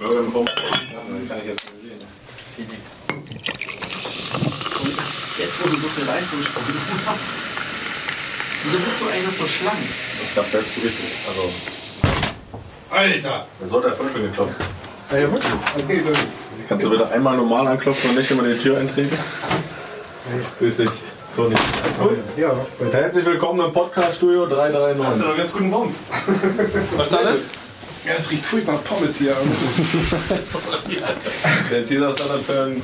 Burger im Raum. Kann ich jetzt nicht sehen. Phoenix. Jetzt, wo du so viel Leistungssport hast, wieso bist du eigentlich so schlank? Ich glaube, das ist richtig. Also, Alter! dann sollte er voll schon geklopft. Ja, ja, wirklich. Okay, so. Kannst du bitte einmal normal anklopfen und nicht immer die Tür eintreten? Grüß dich. So nicht. Ja, Herzlich willkommen im Podcast-Studio hast du 339. noch ganz guten Bums. Verstanden? Ja, es riecht furchtbar nach Pommes hier. Jetzt hier das dann für ein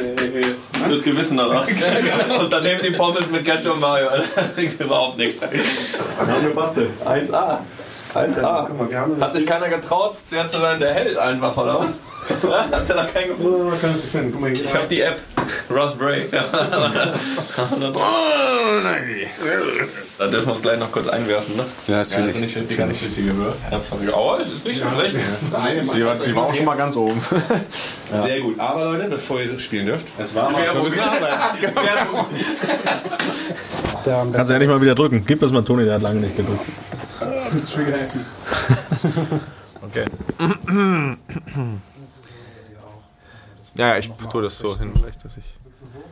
äh, gutes Gewissen danach. Und dann nehmt die Pommes mit Ketchup und Mayo. Das trinkt überhaupt nichts. Haben gebastelt. 1A. 1A. Guck mal, wir haben Hat sich keiner getraut, der zu sein, der hält einfach, oder was? Hat er da keinen gefunden? Man kann es nicht finden. Guck mal. Ich hab die App. Ross Break. Da dürfen wir uns gleich noch kurz einwerfen, ne? Ja, das ist nicht die ganz richtige Höhe. Ist nicht so schlecht. Die war, die war auch schon mal ganz oben. Sehr gut. Aber Leute, bevor ihr spielen dürft, Es war wir müssen arbeiten. Kannst du ja nicht mal wieder drücken. Gib das mal Toni, der hat lange nicht gedrückt. Okay. Ja, ich tue das so hin, vielleicht, dass ich.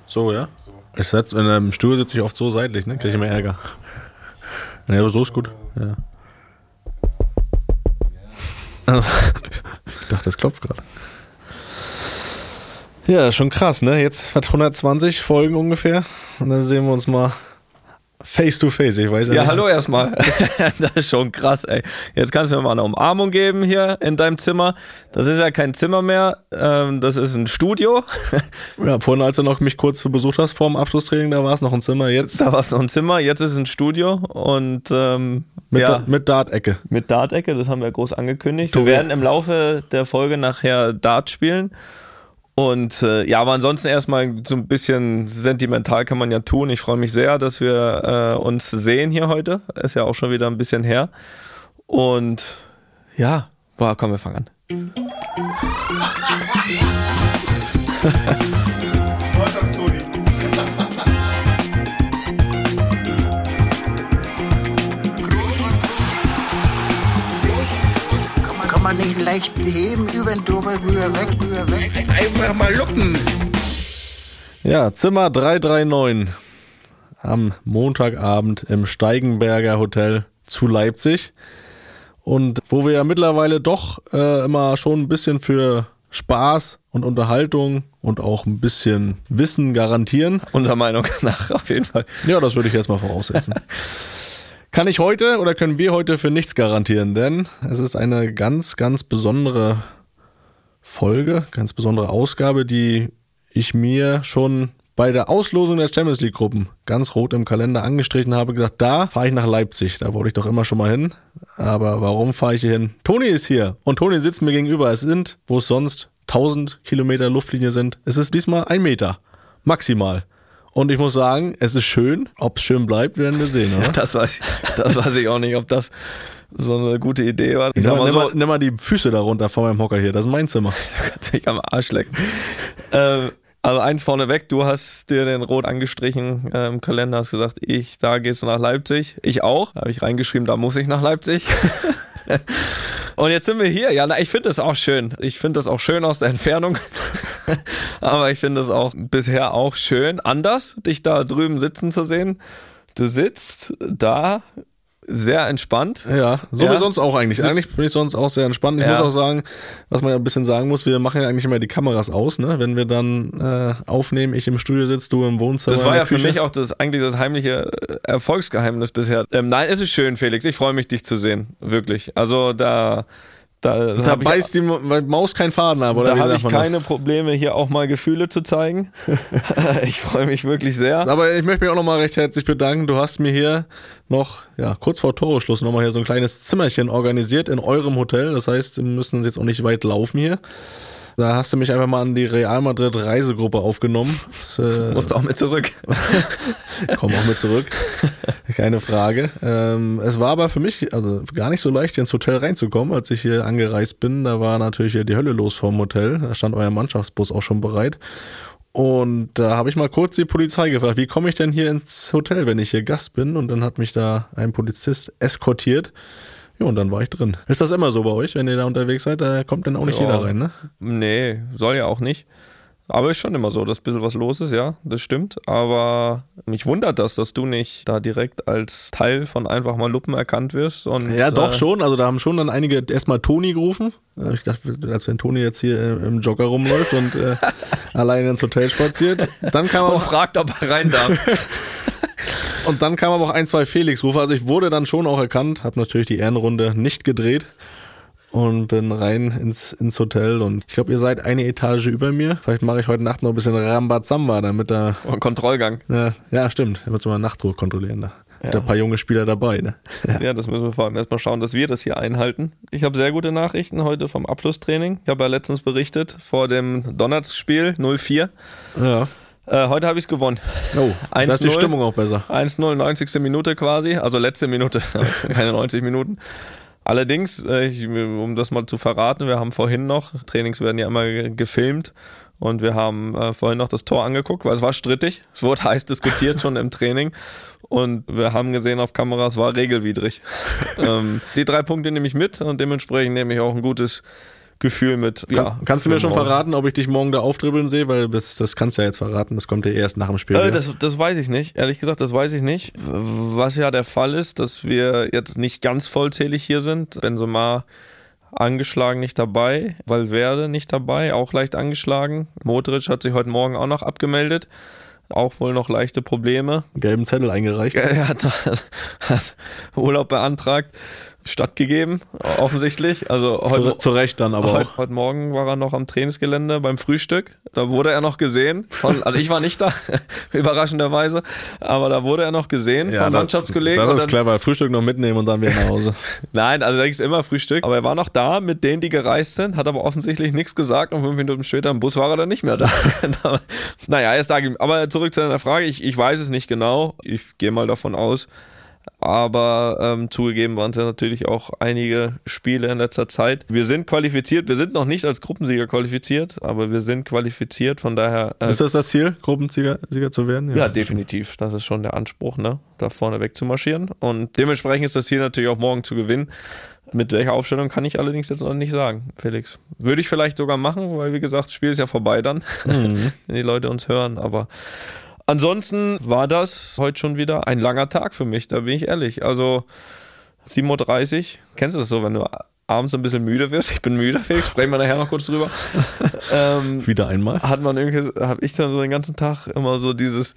So, ja? Ich setz, in einem Stuhl sitze ich oft so seitlich, ne? Krieg ich immer Ärger. Ja, aber so ist gut. Ja. Ich dachte, das klopft gerade. Ja, schon krass, ne? Jetzt hat 120 Folgen ungefähr. Und dann sehen wir uns mal face to face. Ich weiß ja, Ja, nicht. hallo erstmal. das ist schon krass, ey. Jetzt kannst du mir mal eine Umarmung geben hier in deinem Zimmer. Das ist ja kein Zimmer mehr, ähm, das ist ein Studio. Ja, vorhin, als du noch mich kurz besucht hast vor dem Abschlusstraining, da war es noch ein Zimmer. Jetzt Da war es noch ein Zimmer, jetzt ist es ein Studio und ähm, mit, ja, Da- mit Dart-Ecke. mit Dart-Ecke, das haben wir groß angekündigt. Wir Tobi. werden im Laufe der Folge nachher Dart spielen. Und äh, ja, aber ansonsten erstmal so ein bisschen sentimental kann man ja tun. Ich freue mich sehr, dass wir äh, uns sehen hier heute. Ist ja auch schon wieder ein bisschen her. Und ja, boah, komm, wir fangen an. leicht heben, über den drüber, rüber, weg, rüber, weg. Einfach mal lucken. Ja, Zimmer 339 am Montagabend im Steigenberger Hotel zu Leipzig. Und wo wir ja mittlerweile doch äh, immer schon ein bisschen für Spaß und Unterhaltung und auch ein bisschen Wissen garantieren. Unserer Meinung nach auf jeden Fall. Ja, das würde ich jetzt mal voraussetzen. Kann ich heute oder können wir heute für nichts garantieren, denn es ist eine ganz, ganz besondere Folge, ganz besondere Ausgabe, die ich mir schon bei der Auslosung der Champions League Gruppen ganz rot im Kalender angestrichen habe, gesagt, da fahre ich nach Leipzig. Da wollte ich doch immer schon mal hin. Aber warum fahre ich hier hin? Toni ist hier und Toni sitzt mir gegenüber. Es sind, wo es sonst 1000 Kilometer Luftlinie sind, es ist diesmal ein Meter. Maximal. Und ich muss sagen, es ist schön. Ob es schön bleibt, werden wir sehen, oder? Das weiß, ich, das weiß ich auch nicht, ob das so eine gute Idee war. Ich sag mal, mal nimm, so, mal, nimm mal die Füße darunter von meinem Hocker hier. Das ist mein Zimmer. kannst dich am Arsch lecken. ähm, also eins vorneweg, du hast dir den Rot angestrichen äh, im Kalender, hast gesagt, ich, da gehst du nach Leipzig. Ich auch. Da habe ich reingeschrieben, da muss ich nach Leipzig. Und jetzt sind wir hier. Ja, na, ich finde das auch schön. Ich finde das auch schön aus der Entfernung. Aber ich finde es auch bisher auch schön, anders, dich da drüben sitzen zu sehen. Du sitzt da sehr entspannt. Ja, so Ja. wie sonst auch eigentlich. Eigentlich bin ich sonst auch sehr entspannt. Ich Ja. muss auch sagen, was man ja ein bisschen sagen muss, wir machen ja eigentlich immer die Kameras aus, ne? Wenn wir dann äh, aufnehmen, ich im Studio sitze, du im Wohnzimmer. Das war ja für mich auch das eigentlich das heimliche äh, Erfolgsgeheimnis bisher. Ähm, nein, es ist schön, Felix. Ich freue mich, dich zu sehen. Wirklich. Also da, da, Da ich, beißt die Ma- Maus keinen Faden ab, oder? da habe ich man das? keine Probleme, hier auch mal Gefühle zu zeigen. ich freue mich wirklich sehr. Aber ich möchte mich auch nochmal recht herzlich bedanken. Du hast mir hier noch, ja, kurz vor Toreschluss nochmal hier so ein kleines Zimmerchen organisiert in eurem Hotel. Das heißt, wir müssen jetzt auch nicht weit laufen hier. Da hast du mich einfach mal an die Real Madrid Reisegruppe aufgenommen. Das, äh, Musst auch mit zurück. Komm auch mit zurück. Keine Frage. Ähm, es war aber für mich also gar nicht so leicht, hier ins Hotel reinzukommen, als ich hier angereist bin. Da war natürlich die Hölle los vorm Hotel. Da stand euer Mannschaftsbus auch schon bereit. Und da habe ich mal kurz die Polizei gefragt, wie komme ich denn hier ins Hotel, wenn ich hier Gast bin? Und dann hat mich da ein Polizist eskortiert Ja, und dann war ich drin. Ist das immer so bei euch, wenn ihr da unterwegs seid? Da kommt dann auch nicht Ja. jeder rein, ne? Nee, soll ja auch nicht. Aber ist schon immer so, dass ein bisschen was los ist, ja, das stimmt. Aber mich wundert das, dass du nicht da direkt als Teil von einfach mal Luppen erkannt wirst. Und, Ja, doch äh, schon. Also da haben schon dann einige erstmal Toni gerufen. Äh, Ich dachte, als wenn Toni jetzt hier äh, im Jogger rumläuft und äh, alleine ins Hotel spaziert. Dann kam Und fragt, ob er rein darf. Und dann kam aber auch ein, zwei Felix-Rufe. Also ich wurde dann schon auch erkannt, habe natürlich die Ehrenrunde nicht gedreht und bin rein ins, ins Hotel. Und ich glaube, ihr seid eine Etage über mir. Vielleicht mache ich heute Nacht noch ein bisschen Rambazamba, damit da. Und Kontrollgang. Ja, ja stimmt. Da müssen wir Nachtruhe kontrollieren. Da. Ja. Da ein paar junge Spieler dabei. Ne? Ja, das müssen wir vor allem erstmal schauen, dass wir das hier einhalten. Ich habe sehr gute Nachrichten heute vom Abschlusstraining. Ich habe ja letztens berichtet vor dem Donnerstagspiel 0-4. Ja. Äh, heute habe ich es gewonnen. Oh, da ist die 1-0. Stimmung auch besser. 1-0, 90. Minute quasi, also letzte Minute, keine 90 Minuten. Allerdings, äh, ich, um das mal zu verraten, wir haben vorhin noch, Trainings werden ja immer ge- gefilmt und wir haben äh, vorhin noch das Tor angeguckt, weil es war strittig, es wurde heiß diskutiert schon im Training und wir haben gesehen auf Kamera, es war regelwidrig. ähm, die drei Punkte nehme ich mit und dementsprechend nehme ich auch ein gutes Gefühl mit. Kann, ja, kannst du mir schon morgen. verraten, ob ich dich morgen da aufdribbeln sehe? Weil das, das kannst du ja jetzt verraten. Das kommt ja erst nach dem Spiel. Äh, das, das weiß ich nicht. Ehrlich gesagt, das weiß ich nicht. Was ja der Fall ist, dass wir jetzt nicht ganz vollzählig hier sind. Benzema angeschlagen nicht dabei, Valverde nicht dabei, auch leicht angeschlagen. Modric hat sich heute Morgen auch noch abgemeldet. Auch wohl noch leichte Probleme. Gelben Zettel eingereicht. Er hat, hat Urlaub beantragt, stattgegeben, offensichtlich. Also heute, Zu, zu Recht dann aber heute, auch. heute Morgen war er noch am Trainingsgelände beim Frühstück. Da wurde er noch gesehen. Von, also ich war nicht da, überraschenderweise. Aber da wurde er noch gesehen von das- Mannschaftskollegen. Das ist dann- clever. Frühstück noch mitnehmen und dann wieder nach Hause. Nein, also da ist immer Frühstück. Aber er war noch da mit denen, die gereist sind, hat aber offensichtlich nichts gesagt und fünf Minuten später im Bus war er dann nicht mehr da. naja, er ist da. Aber zurück zu deiner Frage. Ich, ich weiß es nicht genau. Ich gehe mal davon aus. Aber ähm, zugegeben waren es ja natürlich auch einige Spiele in letzter Zeit. Wir sind qualifiziert. Wir sind noch nicht als Gruppensieger qualifiziert, aber wir sind qualifiziert. Von daher äh, Ist das das Ziel, Gruppensieger Sieger zu werden? ja, definitiv. Das ist schon der Anspruch, ne? da vorne wegzumarschieren. Und dementsprechend ist das Ziel natürlich auch morgen zu gewinnen. Mit welcher Aufstellung kann ich allerdings jetzt noch nicht sagen, Felix. Würde ich vielleicht sogar machen, weil wie gesagt, das Spiel ist ja vorbei dann, wenn die Leute uns hören. Aber ansonsten war das heute schon wieder ein langer Tag für mich, da bin ich ehrlich. Also 7.30 Uhr, kennst du das so, wenn du abends ein bisschen müde wirst? Ich bin müde, Felix, sprechen wir nachher noch kurz drüber. ähm, Wieder einmal. hat man irgendwie, habe ich dann so den ganzen Tag immer so dieses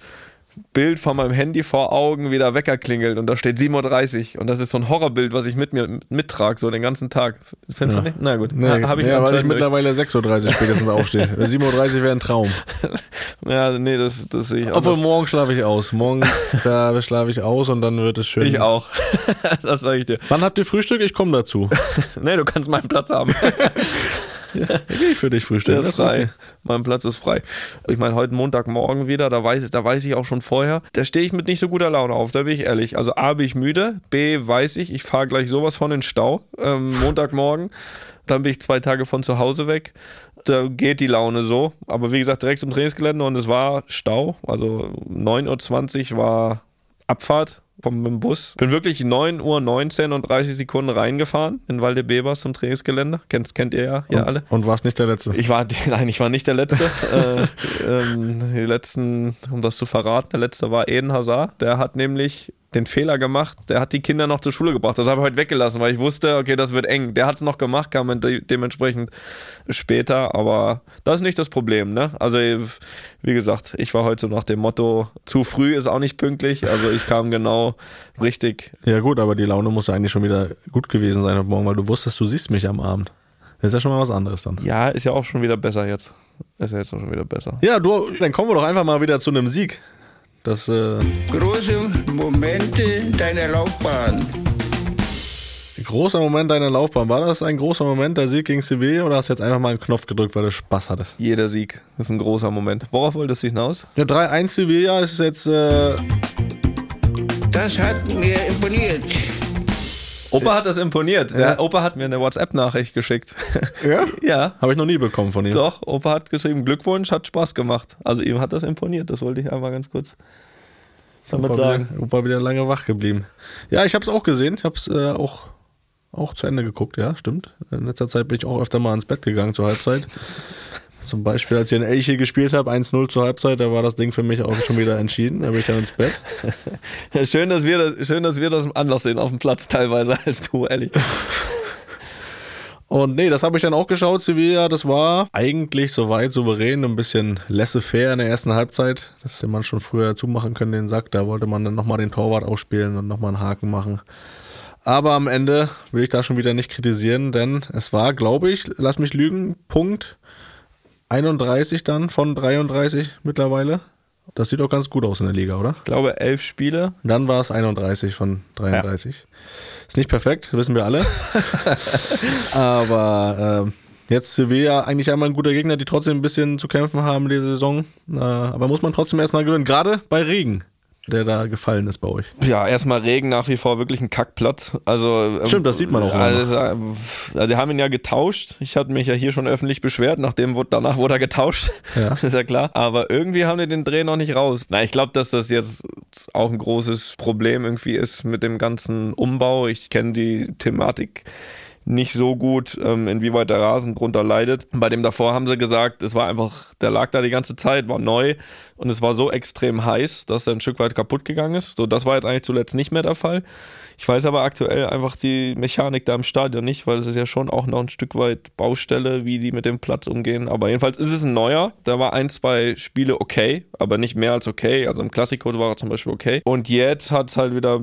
Bild von meinem Handy vor Augen, wie der Wecker klingelt und da steht 7.30 Uhr und das ist so ein Horrorbild, was ich mit mir mittrage, so den ganzen Tag. Findest Ja. du nicht? Na gut, Nee, ha, hab ich ja, weil ich mittlerweile 6.30 Uhr spätestens aufstehe. 7.30 Uhr wäre ein Traum. Ja, nee, das, das sehe ich Obwohl anders. morgen schlafe ich aus. Morgen da schlafe ich aus und dann wird es schön. Ich auch. das sage ich dir. Wann habt ihr Frühstück? Ich komme dazu. Nee, du kannst meinen Platz haben. Gehe ich für dich frühstücken. Der ist okay. frei. Mein Platz ist frei. Ich meine, heute Montagmorgen wieder, da weiß, da weiß ich auch schon vorher, da stehe ich mit nicht so guter Laune auf, da bin ich ehrlich. Also A, bin ich müde, B, weiß ich, ich fahre gleich sowas von in den Stau, ähm, Montagmorgen. Dann bin ich zwei Tage von zu Hause weg. Da geht die Laune so. Aber wie gesagt, direkt zum Trainingsgelände und es war Stau. Also 9.20 Uhr war Abfahrt vom Bus. Bin wirklich 9 Uhr 19 und 30 Sekunden reingefahren in Waldebebers zum Trainingsgelände. Kennt, kennt ihr ja hier alle. Und warst nicht der Letzte. Ich war, nein, ich war nicht der Letzte. äh, ähm, die letzten, um das zu verraten, der letzte war Eden Hazard. Der hat nämlich den Fehler gemacht, der hat die Kinder noch zur Schule gebracht. Das habe ich heute weggelassen, weil ich wusste, okay, das wird eng. Der hat es noch gemacht, kam de dementsprechend später, aber das ist nicht das Problem, ne? Also, wie gesagt, ich war heute so nach dem Motto, zu früh ist auch nicht pünktlich. Also ich kam genau richtig. Ja gut, aber die Laune muss ja eigentlich schon wieder gut gewesen sein heute Morgen, weil du wusstest, du siehst mich am Abend. Das ist ja schon mal was anderes dann. Ja, ist ja auch schon wieder besser jetzt. Ist ja jetzt auch schon wieder besser. Ja, du, dann kommen wir doch einfach mal wieder zu einem Sieg. Das, äh, Große Momente deiner Laufbahn. großer Moment deiner Laufbahn. War das ein großer Moment, der Sieg gegen Sevilla, oder hast du jetzt einfach mal einen Knopf gedrückt, weil du Spaß hattest? Jeder Sieg ist ein großer Moment. Worauf wolltest du hinaus? Ja, 3-1 Sevilla ist jetzt, äh, Das hat mir imponiert. Opa hat das imponiert. Der Opa hat mir eine WhatsApp-Nachricht geschickt. ja? ja, Habe ich noch nie bekommen von ihm. doch. Opa hat geschrieben, Glückwunsch, hat Spaß gemacht. Also ihm hat das imponiert. Das wollte ich einmal ganz kurz damit Opa sagen. wieder, Opa wieder lange wach geblieben. Ja, ich habe es auch gesehen. Ich habe es äh, auch auch zu Ende geguckt, ja, stimmt. In letzter Zeit bin ich auch öfter mal ins Bett gegangen zur Halbzeit. Zum Beispiel, als ich in Elche gespielt habe, 1-0 zur Halbzeit, da war das Ding für mich auch schon wieder entschieden. Da bin ich dann ins Bett. Ja, schön, dass wir das, schön, dass wir das anders sehen auf dem Platz teilweise als du, ehrlich. Und nee, das habe ich dann auch geschaut, Sevilla. Das war eigentlich soweit souverän, ein bisschen laissez-faire in der ersten Halbzeit. Das hätte man schon früher zumachen können, den Sack. Da wollte man dann nochmal den Torwart ausspielen und nochmal einen Haken machen. Aber am Ende will ich da schon wieder nicht kritisieren, denn es war, glaube ich, lass mich lügen, Punkt 31 dann von 33 mittlerweile. Das sieht doch ganz gut aus in der Liga, oder? Ich glaube, elf Spiele. Dann war es 31 von 33. Ist nicht perfekt, wissen wir alle. Aber ähm, jetzt Sevilla eigentlich einmal ein guter Gegner, die trotzdem ein bisschen zu kämpfen haben in dieser Saison. Äh, aber muss man trotzdem erstmal gewinnen. Gerade bei Regen, der da gefallen ist bei euch. Ja, erstmal Regen nach wie vor wirklich ein Kackplatz. Also ähm, Stimmt, das sieht man auch Also, äh, also die haben ihn ja getauscht. Ich hatte mich ja hier schon öffentlich beschwert, nachdem wurde, danach wurde er getauscht. Ja. ist ja klar. Aber irgendwie haben die den Dreh noch nicht raus. Na, ich glaube, dass das jetzt auch ein großes Problem irgendwie ist mit dem ganzen Umbau. Ich kenne die Thematik nicht so gut, ähm, inwieweit der Rasen drunter leidet. Bei dem davor haben sie gesagt, es war einfach, der lag da die ganze Zeit, war neu und es war so extrem heiß, dass er ein Stück weit kaputt gegangen ist. So, das war jetzt eigentlich zuletzt nicht mehr der Fall. Ich weiß aber aktuell einfach die Mechanik da im Stadion nicht, weil es ist ja schon auch noch ein Stück weit Baustelle, wie die mit dem Platz umgehen. Aber jedenfalls ist es ein neuer. Da war ein, zwei Spiele okay, aber nicht mehr als okay. Also im Klassiko war er zum Beispiel okay. Und jetzt hat es halt wieder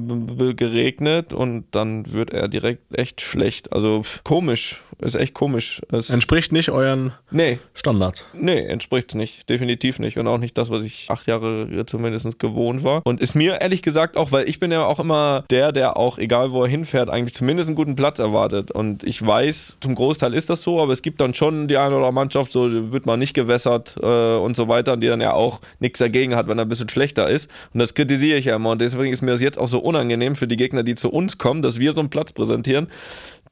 geregnet und dann wird er direkt echt schlecht. Also pff, komisch. Ist echt komisch. Es, Entspricht nicht euren nee, Standards. Nee, entspricht nicht. Definitiv nicht. Und auch nicht das, was ich acht Jahre zumindest gewohnt war. Und ist mir ehrlich gesagt auch, weil ich bin ja auch immer der, der auch, egal wo er hinfährt, eigentlich zumindest einen guten Platz erwartet. Und ich weiß, zum Großteil ist das so, aber es gibt dann schon die eine oder andere Mannschaft, so wird man nicht gewässert äh, und so weiter, die dann ja auch nichts dagegen hat, wenn er ein bisschen schlechter ist. Und das kritisiere ich ja immer. Und deswegen ist mir das jetzt auch so unangenehm für die Gegner, die zu uns kommen, dass wir so einen Platz präsentieren.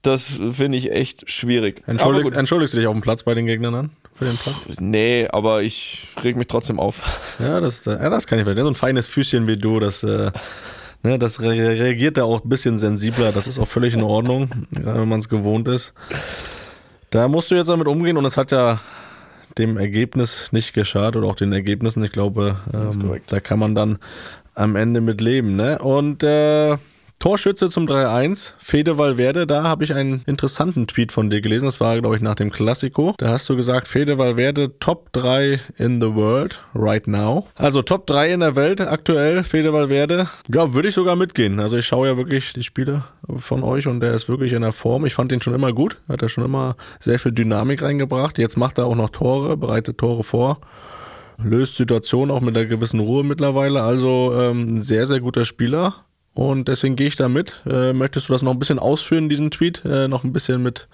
Das finde ich echt schwierig. Entschuldig, entschuldigst du dich auf dem Platz bei den Gegnern an? Für den Platz? Nee, aber ich reg mich trotzdem auf. Ja, das, ja, das kann ich verstehen. So ein feines Füßchen wie du, das, äh, ne, das re reagiert da auch ein bisschen sensibler. Das ist auch völlig in Ordnung, gerade wenn man es gewohnt ist. Da musst du jetzt damit umgehen und es hat ja dem Ergebnis nicht geschadet oder auch den Ergebnissen. Ich glaube, ähm, da kann man dann am Ende mit leben. Ne? Und äh, Torschütze zum 3-1, Fede Valverde, da habe ich einen interessanten Tweet von dir gelesen. Das war, glaube ich, nach dem Klassiko. Da hast du gesagt, Fede Valverde Top 3 in the world right now. Also Top 3 in der Welt aktuell, Fede Valverde. Ja, würde ich sogar mitgehen. Also ich schaue ja wirklich die Spiele von euch und der ist wirklich in der Form. Ich fand ihn schon immer gut. Hat er schon immer sehr viel Dynamik reingebracht. Jetzt macht er auch noch Tore, bereitet Tore vor löst Situationen auch mit einer gewissen Ruhe mittlerweile. Also ähm, ein sehr, sehr guter Spieler. Und deswegen gehe ich da mit. Äh, möchtest du das noch ein bisschen ausführen, diesen Tweet? Äh, noch ein bisschen mit,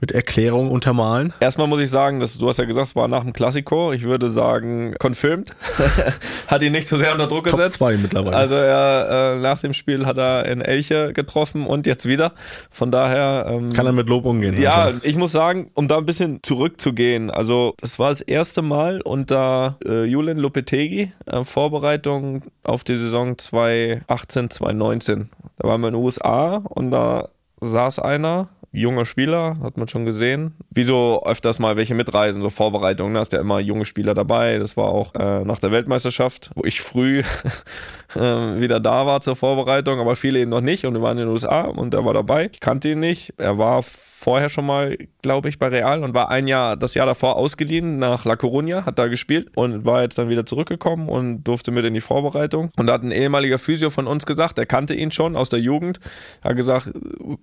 mit Erklärung untermalen? Erstmal muss ich sagen, dass, du hast ja gesagt, es war nach dem Klassiko. Ich würde sagen, confirmed. hat ihn nicht so sehr unter Druck Top gesetzt. 2 mittlerweile. Also er, äh, nach dem Spiel hat er in Elche getroffen und jetzt wieder. Von daher. Ähm, Kann er mit Lob umgehen? ja, Also, ich muss sagen, um da ein bisschen zurückzugehen, also es war das erste Mal unter äh, Julian Lopetegui, äh, Vorbereitung auf die Saison 2018, 2019. Da waren wir in den USA und da saß einer, junger Spieler, hat man schon gesehen. Wie so öfters mal welche mitreisen, so Vorbereitungen, da hast ja immer junge Spieler dabei. Das war auch äh, nach der Weltmeisterschaft, wo ich früh äh, wieder da war zur Vorbereitung, aber viele eben noch nicht und wir waren in den USA und er war dabei. Ich kannte ihn nicht. Er war vorher schon mal, glaube ich, bei Real und war ein Jahr, das Jahr davor ausgeliehen nach La Coruña, hat da gespielt und war jetzt dann wieder zurückgekommen und durfte mit in die Vorbereitung. Und da hat ein ehemaliger Physio von uns gesagt, er kannte ihn schon aus der Jugend, Er hat gesagt,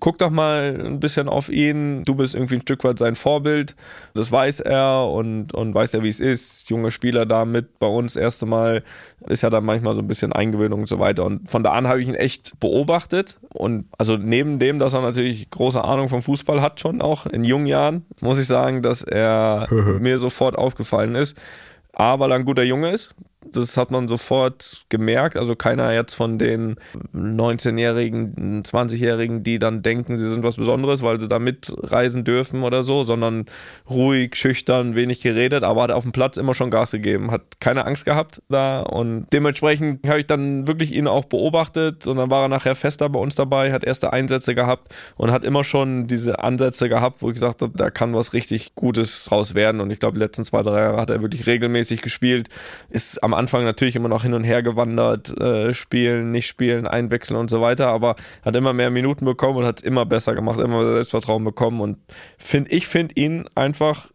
guck doch mal ein bisschen auf ihn, du bist irgendwie ein Stück weit sein Vorbild, das weiß er und, und weiß ja, wie es ist, junge Spieler da mit bei uns, erste Mal, ist ja dann manchmal so ein bisschen Eingewöhnung und so weiter. Und von da an habe ich ihn echt beobachtet und also neben dem, dass er natürlich große Ahnung vom Fußball hat, schon auch in jungen Jahren, muss ich sagen, dass er mir sofort aufgefallen ist. A, weil er ein guter Junge ist, Das hat man sofort gemerkt. Also keiner jetzt von den 19-Jährigen, 20-Jährigen, die dann denken, sie sind was Besonderes, weil sie da mitreisen dürfen oder so, sondern ruhig, schüchtern, wenig geredet, aber hat auf dem Platz immer schon Gas gegeben, hat keine Angst gehabt da und dementsprechend habe ich dann wirklich ihn auch beobachtet und dann war er nachher fester bei uns dabei, hat erste Einsätze gehabt und hat immer schon diese Ansätze gehabt, wo ich gesagt habe, da kann was richtig Gutes draus werden und ich glaube, die letzten zwei, drei Jahre hat er wirklich regelmäßig gespielt, ist am Anfang natürlich immer noch hin und her gewandert, äh, spielen, nicht spielen, einwechseln und so weiter, aber hat immer mehr Minuten bekommen und hat es immer besser gemacht, immer Selbstvertrauen bekommen und find, ich finde ihn einfach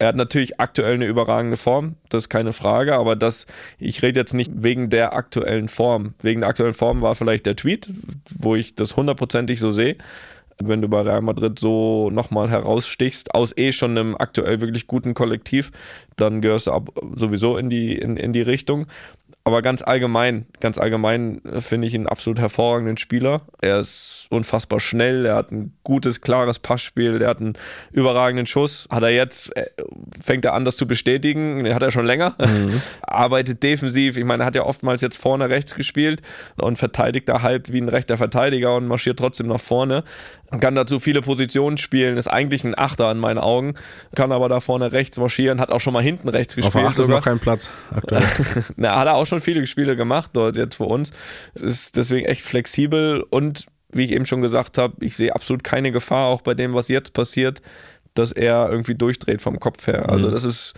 er hat natürlich aktuell eine überragende Form, das ist keine Frage, aber das, ich rede jetzt nicht wegen der aktuellen Form. Wegen der aktuellen Form war vielleicht der Tweet, wo ich das hundertprozentig so sehe. Wenn du bei Real Madrid so nochmal herausstichst, aus eh schon einem aktuell wirklich guten Kollektiv, dann gehörst du ab, sowieso in die, in, in die Richtung. Aber ganz allgemein, ganz allgemein äh, finde ich ihn einen absolut hervorragenden Spieler. Er ist unfassbar schnell, er hat ein gutes, klares Passspiel, er hat einen überragenden Schuss. Hat er jetzt, äh, fängt er an, das zu bestätigen, den hat er schon länger. Mhm. Arbeitet defensiv, ich meine, er hat ja oftmals jetzt vorne rechts gespielt und verteidigt da halb wie ein rechter Verteidiger und marschiert trotzdem nach vorne. Kann dazu viele Positionen spielen, ist eigentlich ein Achter in meinen Augen, kann aber da vorne rechts marschieren, hat auch schon mal hinten rechts gespielt. Auf der 8 ist noch kein Platz aktuell. Na, hat er auch schon viele Spiele gemacht dort jetzt für uns. Es ist deswegen echt flexibel und wie ich eben schon gesagt habe, ich sehe absolut keine Gefahr, auch bei dem, was jetzt passiert, dass er irgendwie durchdreht vom Kopf her. Also Mhm. das ist,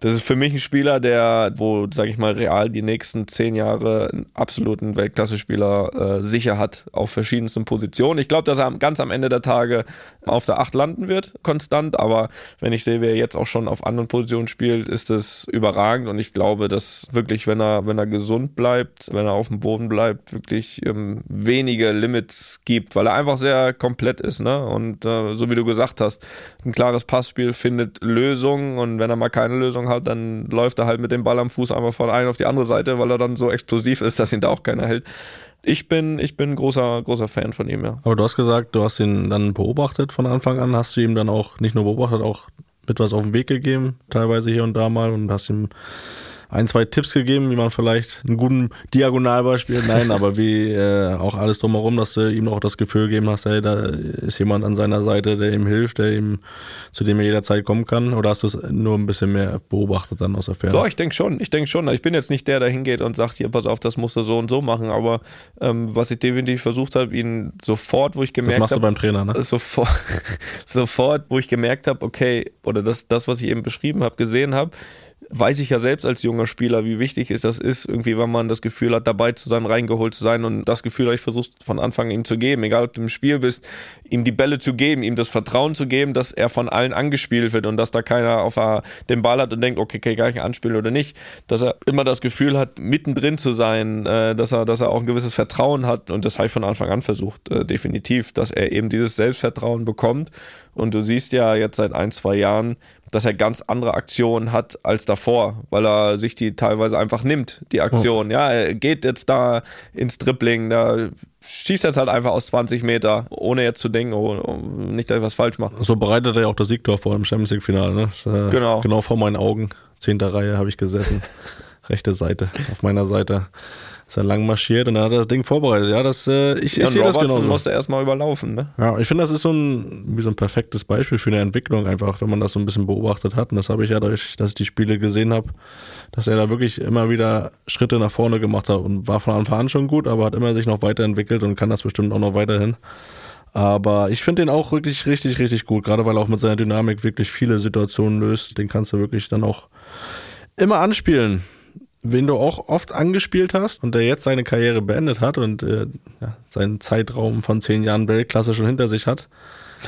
das ist für mich ein Spieler, der, wo, sage ich mal, real die nächsten zehn Jahre einen absoluten Weltklasse-Spieler äh, sicher hat auf verschiedensten Positionen. Ich glaube, dass er ganz am Ende der Tage auf der Acht landen wird, konstant, aber wenn ich sehe, wer jetzt auch schon auf anderen Positionen spielt, ist das überragend und ich glaube, dass wirklich, wenn er, wenn er gesund bleibt, wenn er auf dem Boden bleibt, wirklich ähm, wenige Limits gibt, weil er einfach sehr komplett ist, ne? Und äh, so wie du gesagt hast, ein klares Passspiel findet Lösungen und wenn er mal keine Lösung hat, dann läuft er halt mit dem Ball am Fuß einfach von einer auf die andere Seite, weil er dann so explosiv ist, dass ihn da auch keiner hält. Ich bin, ich bin großer, großer Fan von ihm, ja. Aber du hast gesagt, du hast ihn dann beobachtet von Anfang an. Hast du ihm dann auch nicht nur beobachtet, auch mit was auf den Weg gegeben, teilweise hier und da mal und hast ihm ein, zwei Tipps gegeben, wie man vielleicht einen guten Diagonalball spielt. Nein, aber wie äh, auch alles drumherum, dass du ihm auch das Gefühl gegeben hast, hey, da ist jemand an seiner Seite, der ihm hilft, der ihm, zu dem er jederzeit kommen kann. Oder hast du es nur ein bisschen mehr beobachtet dann aus der Ferne? Doch, ich denke schon. Ich denke schon. Ich bin jetzt nicht der, der hingeht und sagt, hier, pass auf, das musst du so und so machen. Aber ähm, was ich definitiv versucht habe, ihn sofort, wo ich das gemerkt machst du habe, beim Trainer, ne? sofort, sofort, wo ich gemerkt habe, okay, oder das, das, was ich eben beschrieben habe, gesehen habe, weiß ich ja selbst als junger Spieler, wie wichtig es das ist, irgendwie, wenn man das Gefühl hat, dabei zu sein, reingeholt zu sein. Und das Gefühl ich versucht von Anfang an ihm zu geben, egal ob du im Spiel bist, ihm die Bälle zu geben, ihm das Vertrauen zu geben, dass er von allen angespielt wird und dass da keiner auf den Ball hat und denkt, okay, kann ich anspielen oder nicht, dass er immer das Gefühl hat, mittendrin zu sein, äh, dass er, dass er auch ein gewisses Vertrauen hat. Und das habe ich von Anfang an versucht, äh, definitiv, dass er eben dieses Selbstvertrauen bekommt und du siehst ja jetzt seit ein, zwei Jahren, dass er ganz andere Aktionen hat als davor, weil er sich die teilweise einfach nimmt, die Aktion. Ja, er geht jetzt da ins Dribbling, da schießt jetzt halt einfach aus 20 Meter, ohne jetzt zu denken, oh, oh, nicht, dass ich was falsch mache. So bereitet er ja auch das Siegtor vor dem Champions League-Finale. Ne? Äh, Genau. Genau vor meinen Augen. Zehnter Reihe habe ich gesessen. Rechte Seite. Auf meiner Seite ist er lang marschiert und dann hat er das Ding vorbereitet. Ja, das, äh, ich, Ja, ich sehe das genauso. musste erstmal überlaufen, ne? Ja, ich finde, das ist so ein, wie so ein perfektes Beispiel für eine Entwicklung, einfach, wenn man das so ein bisschen beobachtet hat. Und das habe ich ja dadurch, dass ich die Spiele gesehen habe, dass er da wirklich immer wieder Schritte nach vorne gemacht hat und war von Anfang an schon gut, aber hat immer sich noch weiterentwickelt und kann das bestimmt auch noch weiterhin. Aber ich finde den auch wirklich richtig, richtig gut, gerade weil er auch mit seiner Dynamik wirklich viele Situationen löst. Den kannst du wirklich dann auch immer anspielen. Wen du auch oft angespielt hast und der jetzt seine Karriere beendet hat und äh, ja, seinen Zeitraum von zehn Jahren Weltklasse schon hinter sich hat,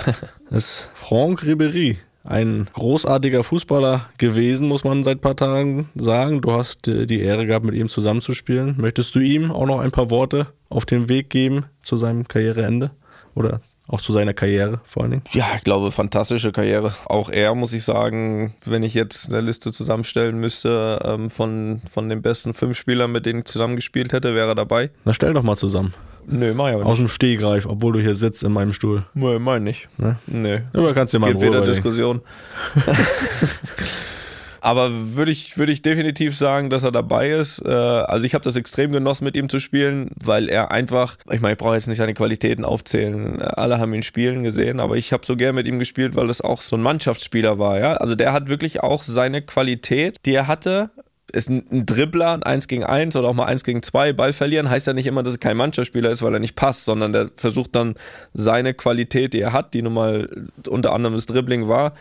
ist Franck Ribéry. Ein großartiger Fußballer gewesen, muss man seit ein paar Tagen sagen. Du hast äh, die Ehre gehabt, mit ihm zusammenzuspielen. Möchtest du ihm auch noch ein paar Worte auf den Weg geben zu seinem Karriereende? Oder auch zu seiner Karriere vor allen Dingen? Ja, ich glaube, fantastische Karriere. Auch er, muss ich sagen, wenn ich jetzt eine Liste zusammenstellen müsste ähm, von, von den besten fünf Spielern, mit denen ich zusammengespielt hätte, wäre er dabei. Na, stell doch mal zusammen. Nö, mach ich aber Aus nicht. dem Stehgreif, obwohl du hier sitzt in meinem Stuhl. Nö, mein nicht. Ne? Nö. Aber kannst dir mal in Ruhe wieder. Diskussion. Aber würde ich, würde ich definitiv sagen, dass er dabei ist. Äh, also ich habe das extrem genossen, mit ihm zu spielen, weil er einfach, ich meine, ich brauche jetzt nicht seine Qualitäten aufzählen. Alle haben ihn spielen gesehen, aber ich habe so gern mit ihm gespielt, weil es auch so ein Mannschaftsspieler war. Ja? Also der hat wirklich auch seine Qualität, die er hatte, ist ein, ein Dribbler, ein 1 gegen 1 oder auch mal 1 gegen 2 Ball verlieren, heißt ja nicht immer, dass er kein Mannschaftsspieler ist, weil er nicht passt, sondern der versucht dann seine Qualität, die er hat, die nun mal unter anderem das Dribbling war,